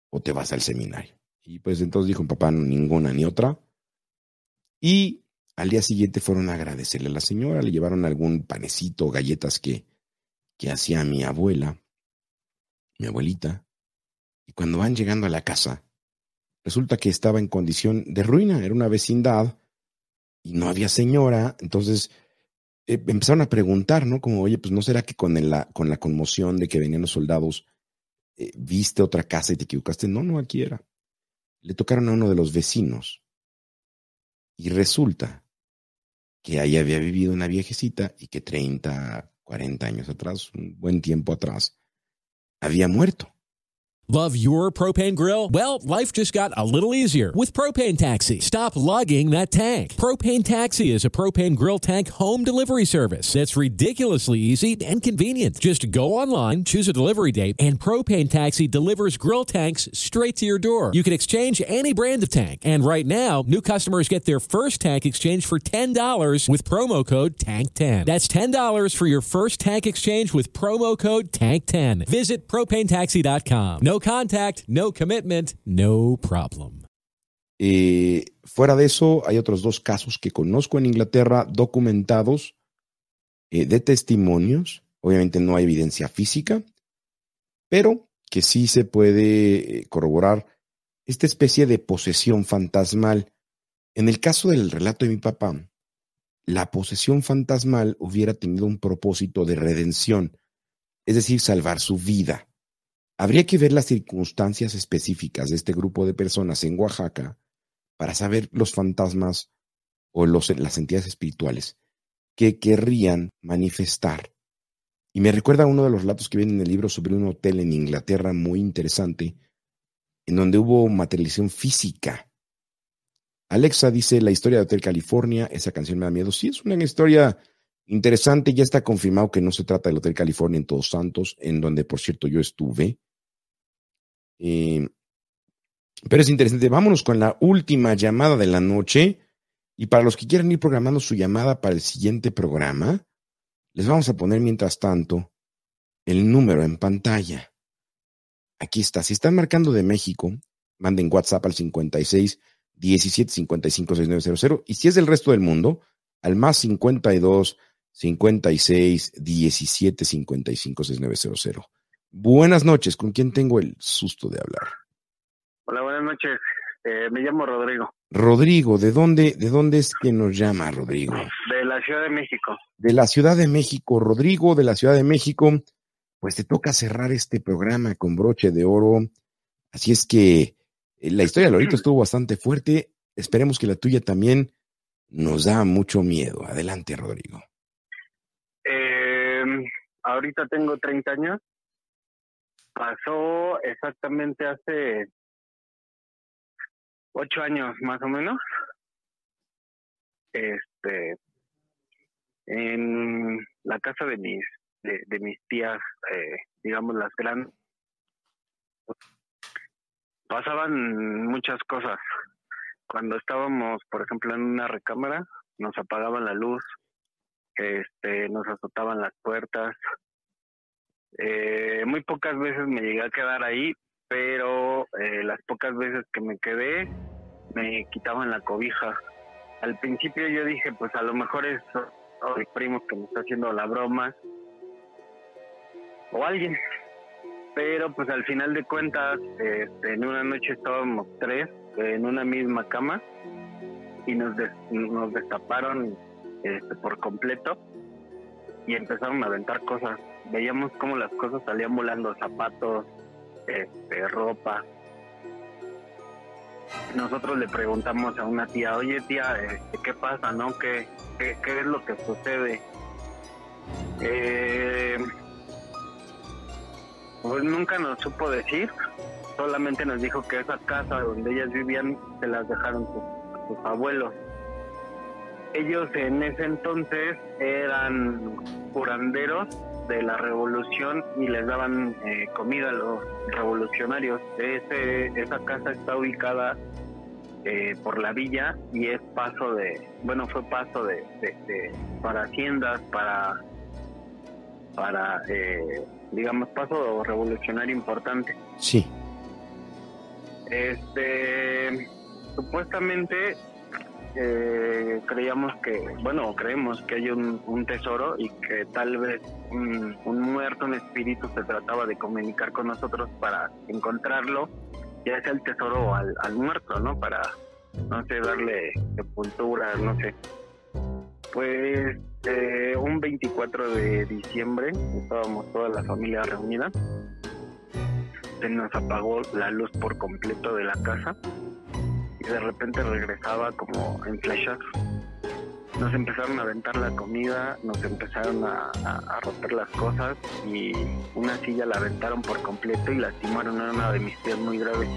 Speaker 2: o te vas al seminario. Y pues entonces dijo papá, ninguna ni otra. Y al día siguiente fueron a agradecerle a la señora, le llevaron algún panecito, galletas que, que hacía mi abuela, mi abuelita. Y cuando van llegando a la casa, resulta que estaba en condición de ruina, era una vecindad y no había señora, entonces eh, empezaron a preguntar, ¿no? Como, oye, pues no será que con, la, con la conmoción de que venían los soldados eh, viste otra casa y te equivocaste. No, no, aquí era. Le tocaron a uno de los vecinos. Y resulta que ahí había vivido una viejecita y que 30, 40 años atrás, un buen tiempo atrás, había muerto.
Speaker 8: Love your propane grill? Well, life just got a little easier with Propane Taxi. Stop lugging that tank. Propane Taxi is a propane grill tank home delivery service that's ridiculously easy and convenient. Just go online, choose a delivery date, and Propane Taxi delivers grill tanks straight to your door. You can exchange any brand of tank. And right now, new customers get their first tank exchange for $10 with promo code TANK10. That's $10 for your first tank exchange with promo code TANK10. Visit propanetaxi.com. No contact, no commitment, no problem.
Speaker 2: Fuera de eso, hay otros dos casos que conozco en Inglaterra documentados eh, de testimonios. Obviamente no hay evidencia física, pero que sí se puede eh, corroborar esta especie de posesión fantasmal. En el caso del relato de mi papá, la posesión fantasmal hubiera tenido un propósito de redención, es decir, salvar su vida. Habría que ver las circunstancias específicas de este grupo de personas en Oaxaca para saber los fantasmas o las entidades espirituales que querrían manifestar. Y me recuerda uno de los relatos que viene en el libro sobre un hotel en Inglaterra muy interesante, en donde hubo materialización física. Alexa dice la historia de Hotel California, esa canción me da miedo. Sí, es una historia interesante, ya está confirmado que no se trata del Hotel California en Todos Santos, en donde por cierto yo estuve. Eh, pero es interesante. Vámonos con la última llamada de la noche. Y para los que quieran ir programando su llamada para el siguiente programa, les vamos a poner mientras tanto el número en pantalla. Aquí está. Si están marcando de México, manden WhatsApp al 56 17 55 6900. Y si es del resto del mundo, al más 52 56 17 55 6900. Buenas noches. ¿Con quién tengo el susto de hablar?
Speaker 9: Hola, buenas noches. Eh, me llamo Rodrigo.
Speaker 2: Rodrigo, ¿de dónde, ¿de dónde es que nos llama Rodrigo?
Speaker 9: De la Ciudad de México.
Speaker 2: De la Ciudad de México, Rodrigo, de la Ciudad de México. Pues te toca cerrar este programa con broche de oro. Así es que eh, la historia de Lorito estuvo bastante fuerte. Esperemos que la tuya también nos da mucho miedo. Adelante, Rodrigo.
Speaker 9: Eh, ahorita tengo 30 años. Pasó exactamente hace ocho años más o menos. Este, en la casa de mis de, mis tías, eh, digamos las grandes, pasaban muchas cosas. Cuando estábamos, por ejemplo, en una recámara, nos apagaban la luz, este, nos azotaban las puertas. Eh, muy pocas veces me llegué a quedar ahí, pero eh, las pocas veces que me quedé me quitaban la cobija. Al principio yo dije, pues a lo mejor es el primo que me está haciendo la broma o alguien. Pero pues al final de cuentas, este, en una noche estábamos tres en una misma cama y nos, nos destaparon este, por completo y empezaron a aventar cosas. Veíamos cómo las cosas salían volando, zapatos, este, ropa. Nosotros le preguntamos a una tía, oye tía, este, ¿qué pasa, no? ¿Qué, qué, es lo que sucede? Eh, pues nunca nos supo decir, solamente nos dijo que esa casa donde ellas vivían se las dejaron sus abuelos. Ellos en ese entonces eran curanderos de la revolución y les daban eh, comida a los revolucionarios. Ese, esa casa está ubicada eh, por la villa y es paso de, bueno, fue paso de, para haciendas, para, para eh, digamos, paso revolucionario importante.
Speaker 2: Sí.
Speaker 9: Este, supuestamente eh, creíamos que, bueno, creemos que hay un, tesoro y que tal vez un, muerto, un espíritu se trataba de comunicar con nosotros para encontrarlo, ya sea el tesoro al, al muerto, ¿no? Para, no sé, darle sepultura, no sé. Pues eh, un 24 de diciembre estábamos toda la familia reunida. Se nos apagó la luz por completo de la casa de repente regresaba como en flechas. Nos empezaron a aventar la comida, nos empezaron a, romper las cosas y una silla la aventaron por completo y lastimaron a una de mis tías muy grave.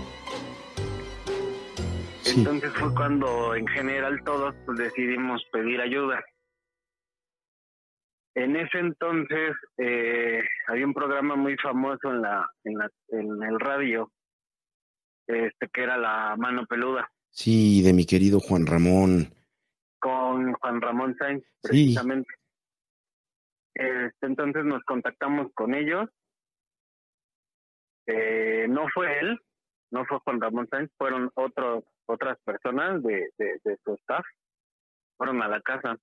Speaker 9: Entonces fue cuando en general todos pues, decidimos pedir ayuda. En ese entonces eh, había un programa muy famoso en la, en la en el radio, este que era la mano peluda.
Speaker 2: Sí, de mi querido Juan Ramón.
Speaker 9: Con Juan Ramón Sainz, precisamente. Este, entonces nos contactamos con ellos. Eh, no fue él, no fue Juan Ramón Sainz, fueron otros, otras personas de, de, su staff. Fueron a la casa.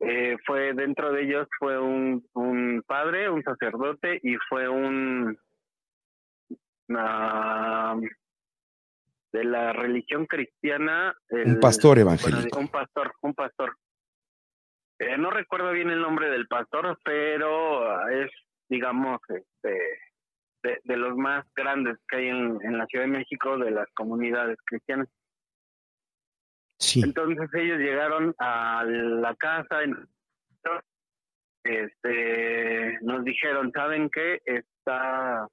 Speaker 9: Eh, fue dentro de ellos fue un, un padre, un sacerdote y fue un de la religión cristiana.
Speaker 2: Un pastor
Speaker 9: bueno,
Speaker 2: evangélico.
Speaker 9: un pastor, un pastor. Eh, no recuerdo bien el nombre del pastor, pero es, digamos, este, de, de los más grandes que hay en, en la Ciudad de México de las comunidades cristianas.
Speaker 2: Sí.
Speaker 9: Entonces ellos llegaron a la casa, en- este, nos dijeron, ¿saben qué? Está,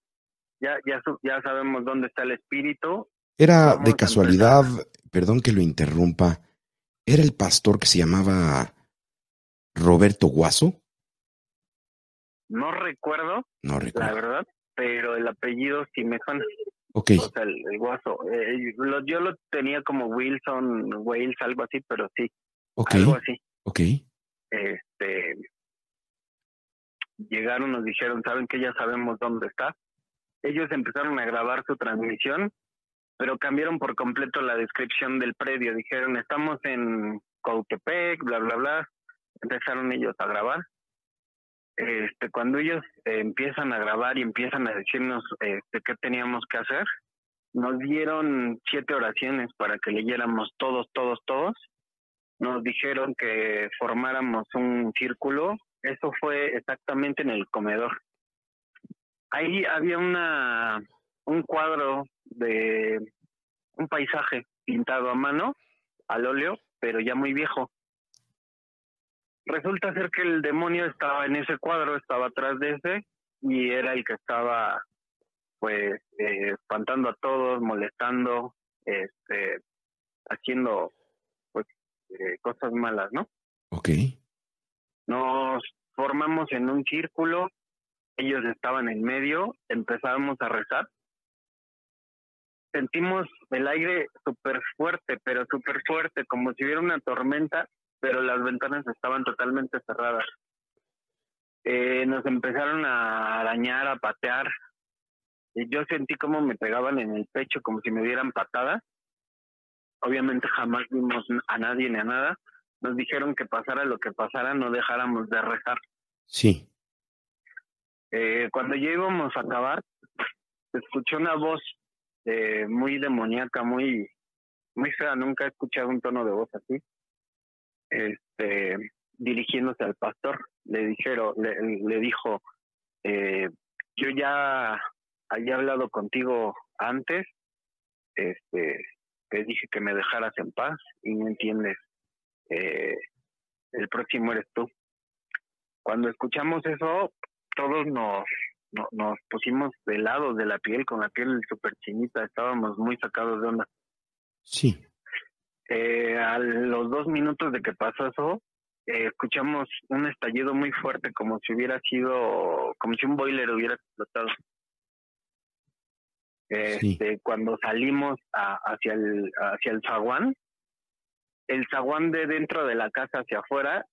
Speaker 9: ya, ya, ya sabemos dónde está el espíritu.
Speaker 2: Era de casualidad, perdón que lo interrumpa, ¿era el pastor que se llamaba Roberto Guaso?
Speaker 9: No recuerdo,
Speaker 2: No
Speaker 9: la verdad, pero el apellido sí me suena.
Speaker 2: Ok,
Speaker 9: O sea, el, el guaso. Eh, lo- yo lo tenía como Wilson, Wales, algo así, pero sí,
Speaker 2: ok,
Speaker 9: algo así.
Speaker 2: ok.
Speaker 9: este llegaron, nos dijeron, saben que ya sabemos dónde está. Ellos empezaron a grabar su transmisión, pero cambiaron por completo la descripción del predio. Dijeron, estamos en Cautepec, bla, bla, bla. Empezaron ellos a grabar. Este, cuando ellos eh, empiezan a grabar y empiezan a decirnos este, qué teníamos que hacer, nos dieron siete oraciones para que leyéramos todos, todos, todos nos dijeron que formáramos un círculo. Eso fue exactamente en el comedor. Ahí había una un cuadro de un paisaje pintado a mano, al óleo, pero ya muy viejo. Resulta ser que el demonio estaba en ese cuadro, estaba atrás de ese y era el que estaba pues eh, espantando a todos, molestando, este haciendo pues eh, cosas malas, ¿no?
Speaker 2: Ok,
Speaker 9: Nos formamos en un círculo, ellos estaban en medio, empezamos a rezar. Sentimos el aire súper fuerte, pero súper fuerte, como si hubiera una tormenta, pero las ventanas estaban totalmente cerradas. Eh, nos empezaron a arañar, a patear. Y yo sentí como me pegaban en el pecho, como si me dieran patadas. Obviamente jamás vimos a nadie ni a nada nos dijeron que pasara lo que pasara, no dejáramos de rezar.
Speaker 2: sí,
Speaker 9: Eh, cuando ya íbamos a acabar, se escuchó una voz eh, muy demoníaca, muy, muy fea. Nunca he escuchado un tono de voz así. Este, dirigiéndose al pastor, le dijeron, le, le dijo, eh, yo ya había hablado contigo antes, este, te dije que me dejaras en paz y no entiendes eh, el próximo eres tú. Cuando escuchamos eso, todos nos, no- nos pusimos de lado de la piel, con la piel súper chinita, estábamos muy sacados de onda.
Speaker 2: sí,
Speaker 9: Eh, a los dos minutos de que pasó eso, eh, escuchamos un estallido muy fuerte, como si hubiera sido, como si un boiler hubiera explotado. Este, Cuando salimos a- hacia el hacia el zaguán, el zaguán de dentro de la casa hacia afuera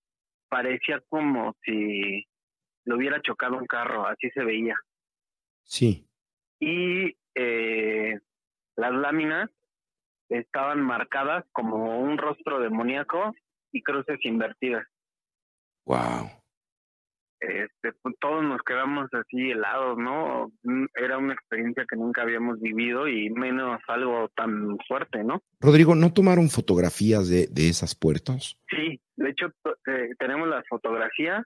Speaker 9: parecía como si lo hubiera chocado un carro, así se veía.
Speaker 2: sí.
Speaker 9: Y eh, las láminas estaban marcadas como un rostro demoníaco y cruces invertidas.
Speaker 2: Wow.
Speaker 9: Este, pues, todos nos quedamos así helados, ¿no? Era una experiencia que nunca habíamos vivido y menos algo tan fuerte, ¿no?
Speaker 2: Rodrigo, ¿no tomaron fotografías de, de esas puertas?
Speaker 9: Sí, de hecho eh, tenemos las fotografías,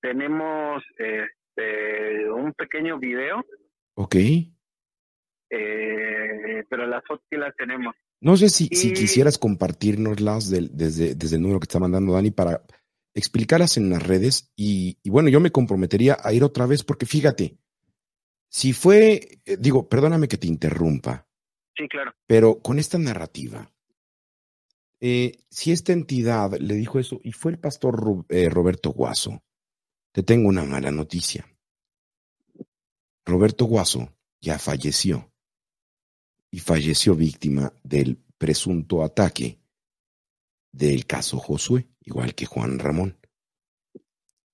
Speaker 9: tenemos este, un pequeño video,
Speaker 2: Ok.
Speaker 9: eh, pero las fotos sí las tenemos.
Speaker 2: No sé si, si quisieras compartirnoslas del- desde, desde el número que está mandando Dani para explicarlas en las redes. Y, y bueno, yo me comprometería a ir otra vez porque fíjate, si fue, eh, digo, perdóname que te interrumpa,
Speaker 9: Sí, claro.
Speaker 2: pero con esta narrativa, eh, si esta entidad le dijo eso y fue el pastor Ru- eh, Roberto Guaso, te tengo una mala noticia. Roberto Guaso ya falleció y falleció víctima del presunto ataque del caso Josué, igual que Juan Ramón.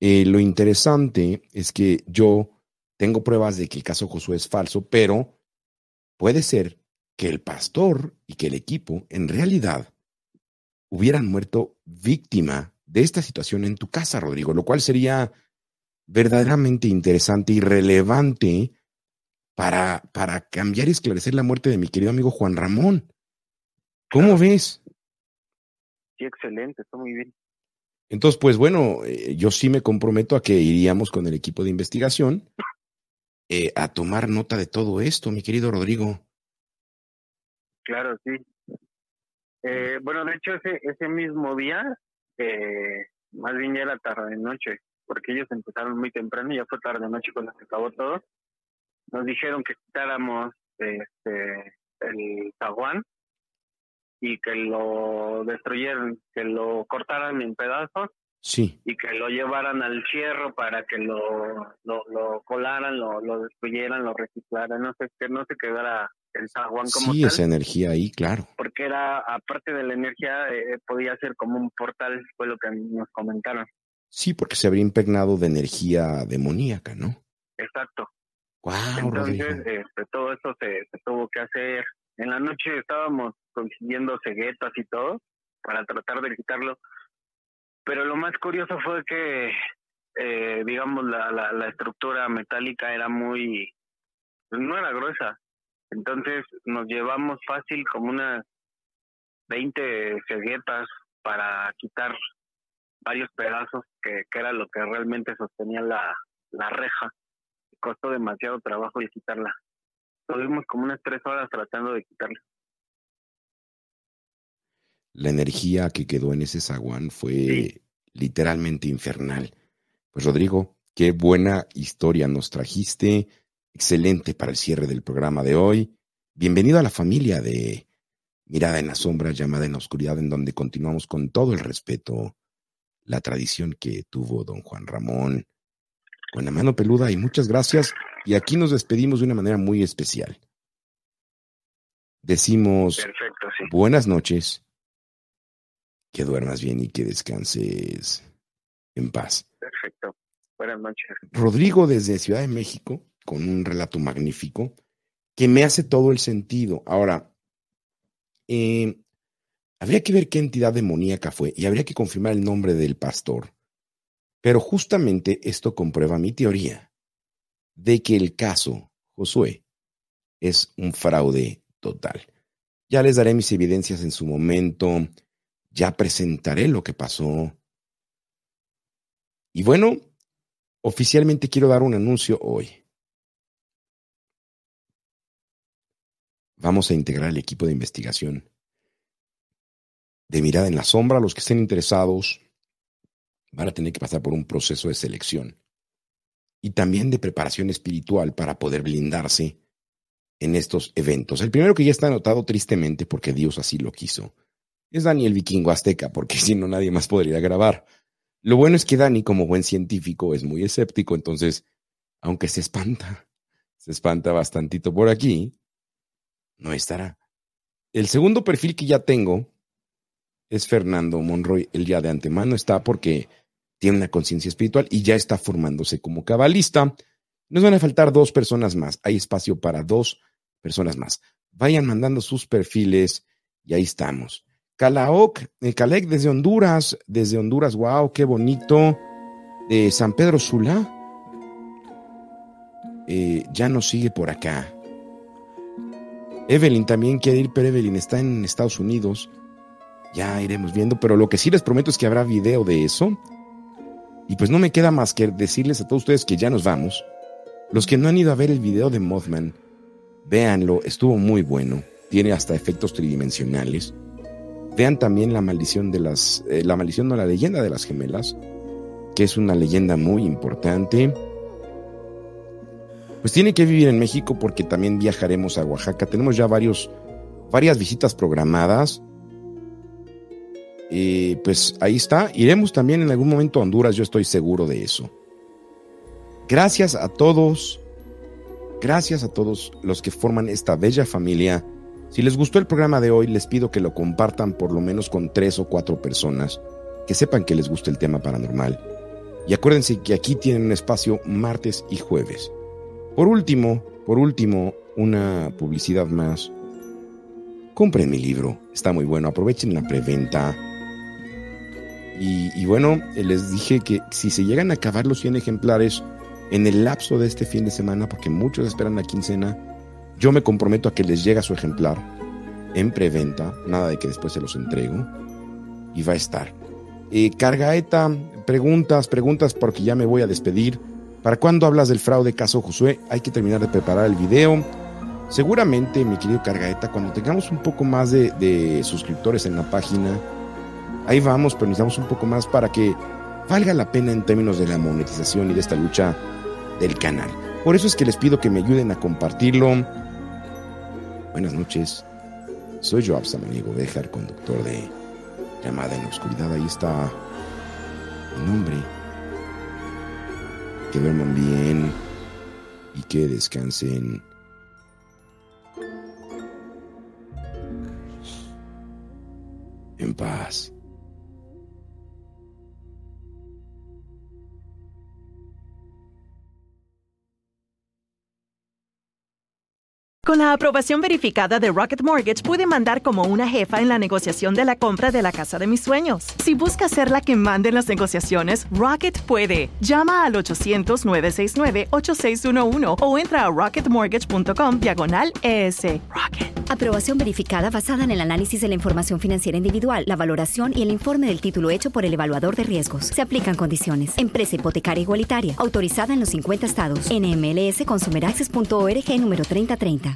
Speaker 2: Eh, lo interesante es que yo tengo pruebas de que el caso Josué es falso, pero puede ser que el pastor y que el equipo en realidad hubieran muerto víctima de esta situación en tu casa, Rodrigo, lo cual sería verdaderamente interesante y relevante para, para cambiar y esclarecer la muerte de mi querido amigo Juan Ramón. ¿Cómo ves?
Speaker 9: Sí, excelente, está muy bien.
Speaker 2: Entonces, pues bueno, eh, yo sí me comprometo a que iríamos con el equipo de investigación eh, a tomar nota de todo esto, mi querido Rodrigo.
Speaker 9: Claro, sí. Eh, bueno, de hecho, ese, ese mismo día, eh, más bien ya era tarde de noche, porque ellos empezaron muy temprano y ya fue tarde de noche cuando se acabó todo. Nos dijeron que quitáramos este, el zaguán y que lo destruyeran, que lo cortaran en pedazos
Speaker 2: Sí,
Speaker 9: y que lo llevaran al cierro para que lo, lo, lo colaran, lo, lo destruyeran, lo reciclaran, no sé, que no se quedara el zaguán como
Speaker 2: sí,
Speaker 9: tal.
Speaker 2: esa energía ahí, claro.
Speaker 9: porque era, aparte de la energía, eh, podía ser como un portal, fue lo que nos comentaron.
Speaker 2: Sí, porque se habría impregnado de energía demoníaca, ¿no?
Speaker 9: Exacto.
Speaker 2: Wow.
Speaker 9: Entonces, este, todo eso se, se tuvo que hacer. En la noche estábamos consiguiendo ceguetas y todo para tratar de quitarlo. Pero lo más curioso fue que, eh, digamos, la, la, la estructura metálica era muy, no era gruesa. Entonces nos llevamos fácil como unas 20 ceguetas para quitar varios pedazos que, que era lo que realmente sostenía la, la reja. Costó demasiado trabajo el quitarla. Tuvimos como unas tres horas tratando de quitarla.
Speaker 2: La energía que quedó en ese zaguán fue
Speaker 9: Sí.
Speaker 2: literalmente infernal. Pues Rodrigo, qué buena historia nos trajiste. Excelente para el cierre del programa de hoy. Bienvenido a la familia de Mirada en la Sombra, llamada en la Oscuridad, en donde continuamos con todo el respeto la tradición que tuvo don Juan Ramón con la mano peluda y muchas gracias. Y aquí nos despedimos de una manera muy especial. Decimos
Speaker 9: Perfecto, sí.
Speaker 2: buenas noches, que duermas bien y que descanses en paz.
Speaker 9: Perfecto. Buenas noches.
Speaker 2: Rodrigo desde Ciudad de México, con un relato magnífico, que me hace todo el sentido. Ahora, eh, habría que ver qué entidad demoníaca fue y habría que confirmar el nombre del pastor. Pero justamente esto comprueba mi teoría de que el caso Josué es un fraude total. Ya les daré mis evidencias en su momento, ya presentaré lo que pasó. Y bueno, oficialmente quiero dar un anuncio hoy. Vamos a integrar el equipo de investigación de mirada en la sombra. Los que estén interesados van a tener que pasar por un proceso de selección y también de preparación espiritual para poder blindarse en estos eventos. El primero que ya está anotado tristemente porque Dios así lo quiso es Daniel Vikingo Azteca, porque si no nadie más podría grabar. Lo bueno es que Dani, como buen científico, es muy escéptico, entonces, aunque se espanta, se espanta bastantito por aquí, no estará. El segundo perfil que ya tengo es Fernando Monroy. El ya de antemano está porque tiene una conciencia espiritual y ya está formándose como cabalista. Nos van a faltar dos personas más. Hay espacio para dos personas más. Vayan mandando sus perfiles y ahí estamos. Calaoc, eh, Calec desde Honduras, desde Honduras, wow, qué bonito. De San Pedro Sula, eh, ya nos sigue por acá. Evelyn también quiere ir, pero Evelyn está en Estados Unidos. Ya iremos viendo, pero lo que sí les prometo es que habrá video de eso. Y pues no me queda más que decirles a todos ustedes que ya nos vamos. Los que no han ido a ver el video de Mothman, véanlo, estuvo muy bueno. Tiene hasta efectos tridimensionales. Vean también la maldición de las, eh, la maldición no la leyenda de las gemelas, que es una leyenda muy importante. Pues tiene que vivir en México porque también viajaremos a Oaxaca. Tenemos ya varios, varias visitas programadas. Y pues ahí está. Iremos también en algún momento a Honduras, yo estoy seguro de eso. Gracias a todos. Gracias a todos los que forman esta bella familia. Si les gustó el programa de hoy, les pido que lo compartan por lo menos con tres o cuatro personas que sepan que les gusta el tema paranormal. Y acuérdense que aquí tienen un espacio martes y jueves. Por último, por último, una publicidad más. Compren mi libro, está muy bueno, aprovechen la preventa. Y, y bueno, les dije que si se llegan a acabar los 100 ejemplares, en el lapso de este fin de semana, porque muchos esperan la quincena, yo me comprometo a que les llegue su ejemplar en preventa, nada de que después se los entrego, y va a estar. Eh, Cargaeta, preguntas, preguntas, porque ya me voy a despedir. ¿Para cuándo hablas del fraude caso Josué? Hay que terminar de preparar el video. Seguramente, mi querido Cargaeta, cuando tengamos un poco más de, de suscriptores en la página, ahí vamos, pero necesitamos un poco más para que valga la pena en términos de la monetización y de esta lucha del canal. Por eso es que les pido que me ayuden a compartirlo. Buenas noches. Soy Joab Samaniego Bejar, conductor de Llamada en la Oscuridad. Ahí está mi nombre. Que duerman bien y que descansen. En paz.
Speaker 6: Con la aprobación verificada de Rocket Mortgage pude mandar como una jefa en la negociación de la compra de la casa de mis sueños. Si busca ser la que mande en las negociaciones, Rocket puede. Llama al 800-969-8611 o entra a rocketmortgage.com diagonal ES. Rocket.
Speaker 7: Aprobación verificada basada en el análisis de la información financiera individual, la valoración y el informe del título hecho por el evaluador de riesgos. Se aplican condiciones. Empresa hipotecaria igualitaria. Autorizada en los 50 estados. NMLS consumeraccess.org número 3030.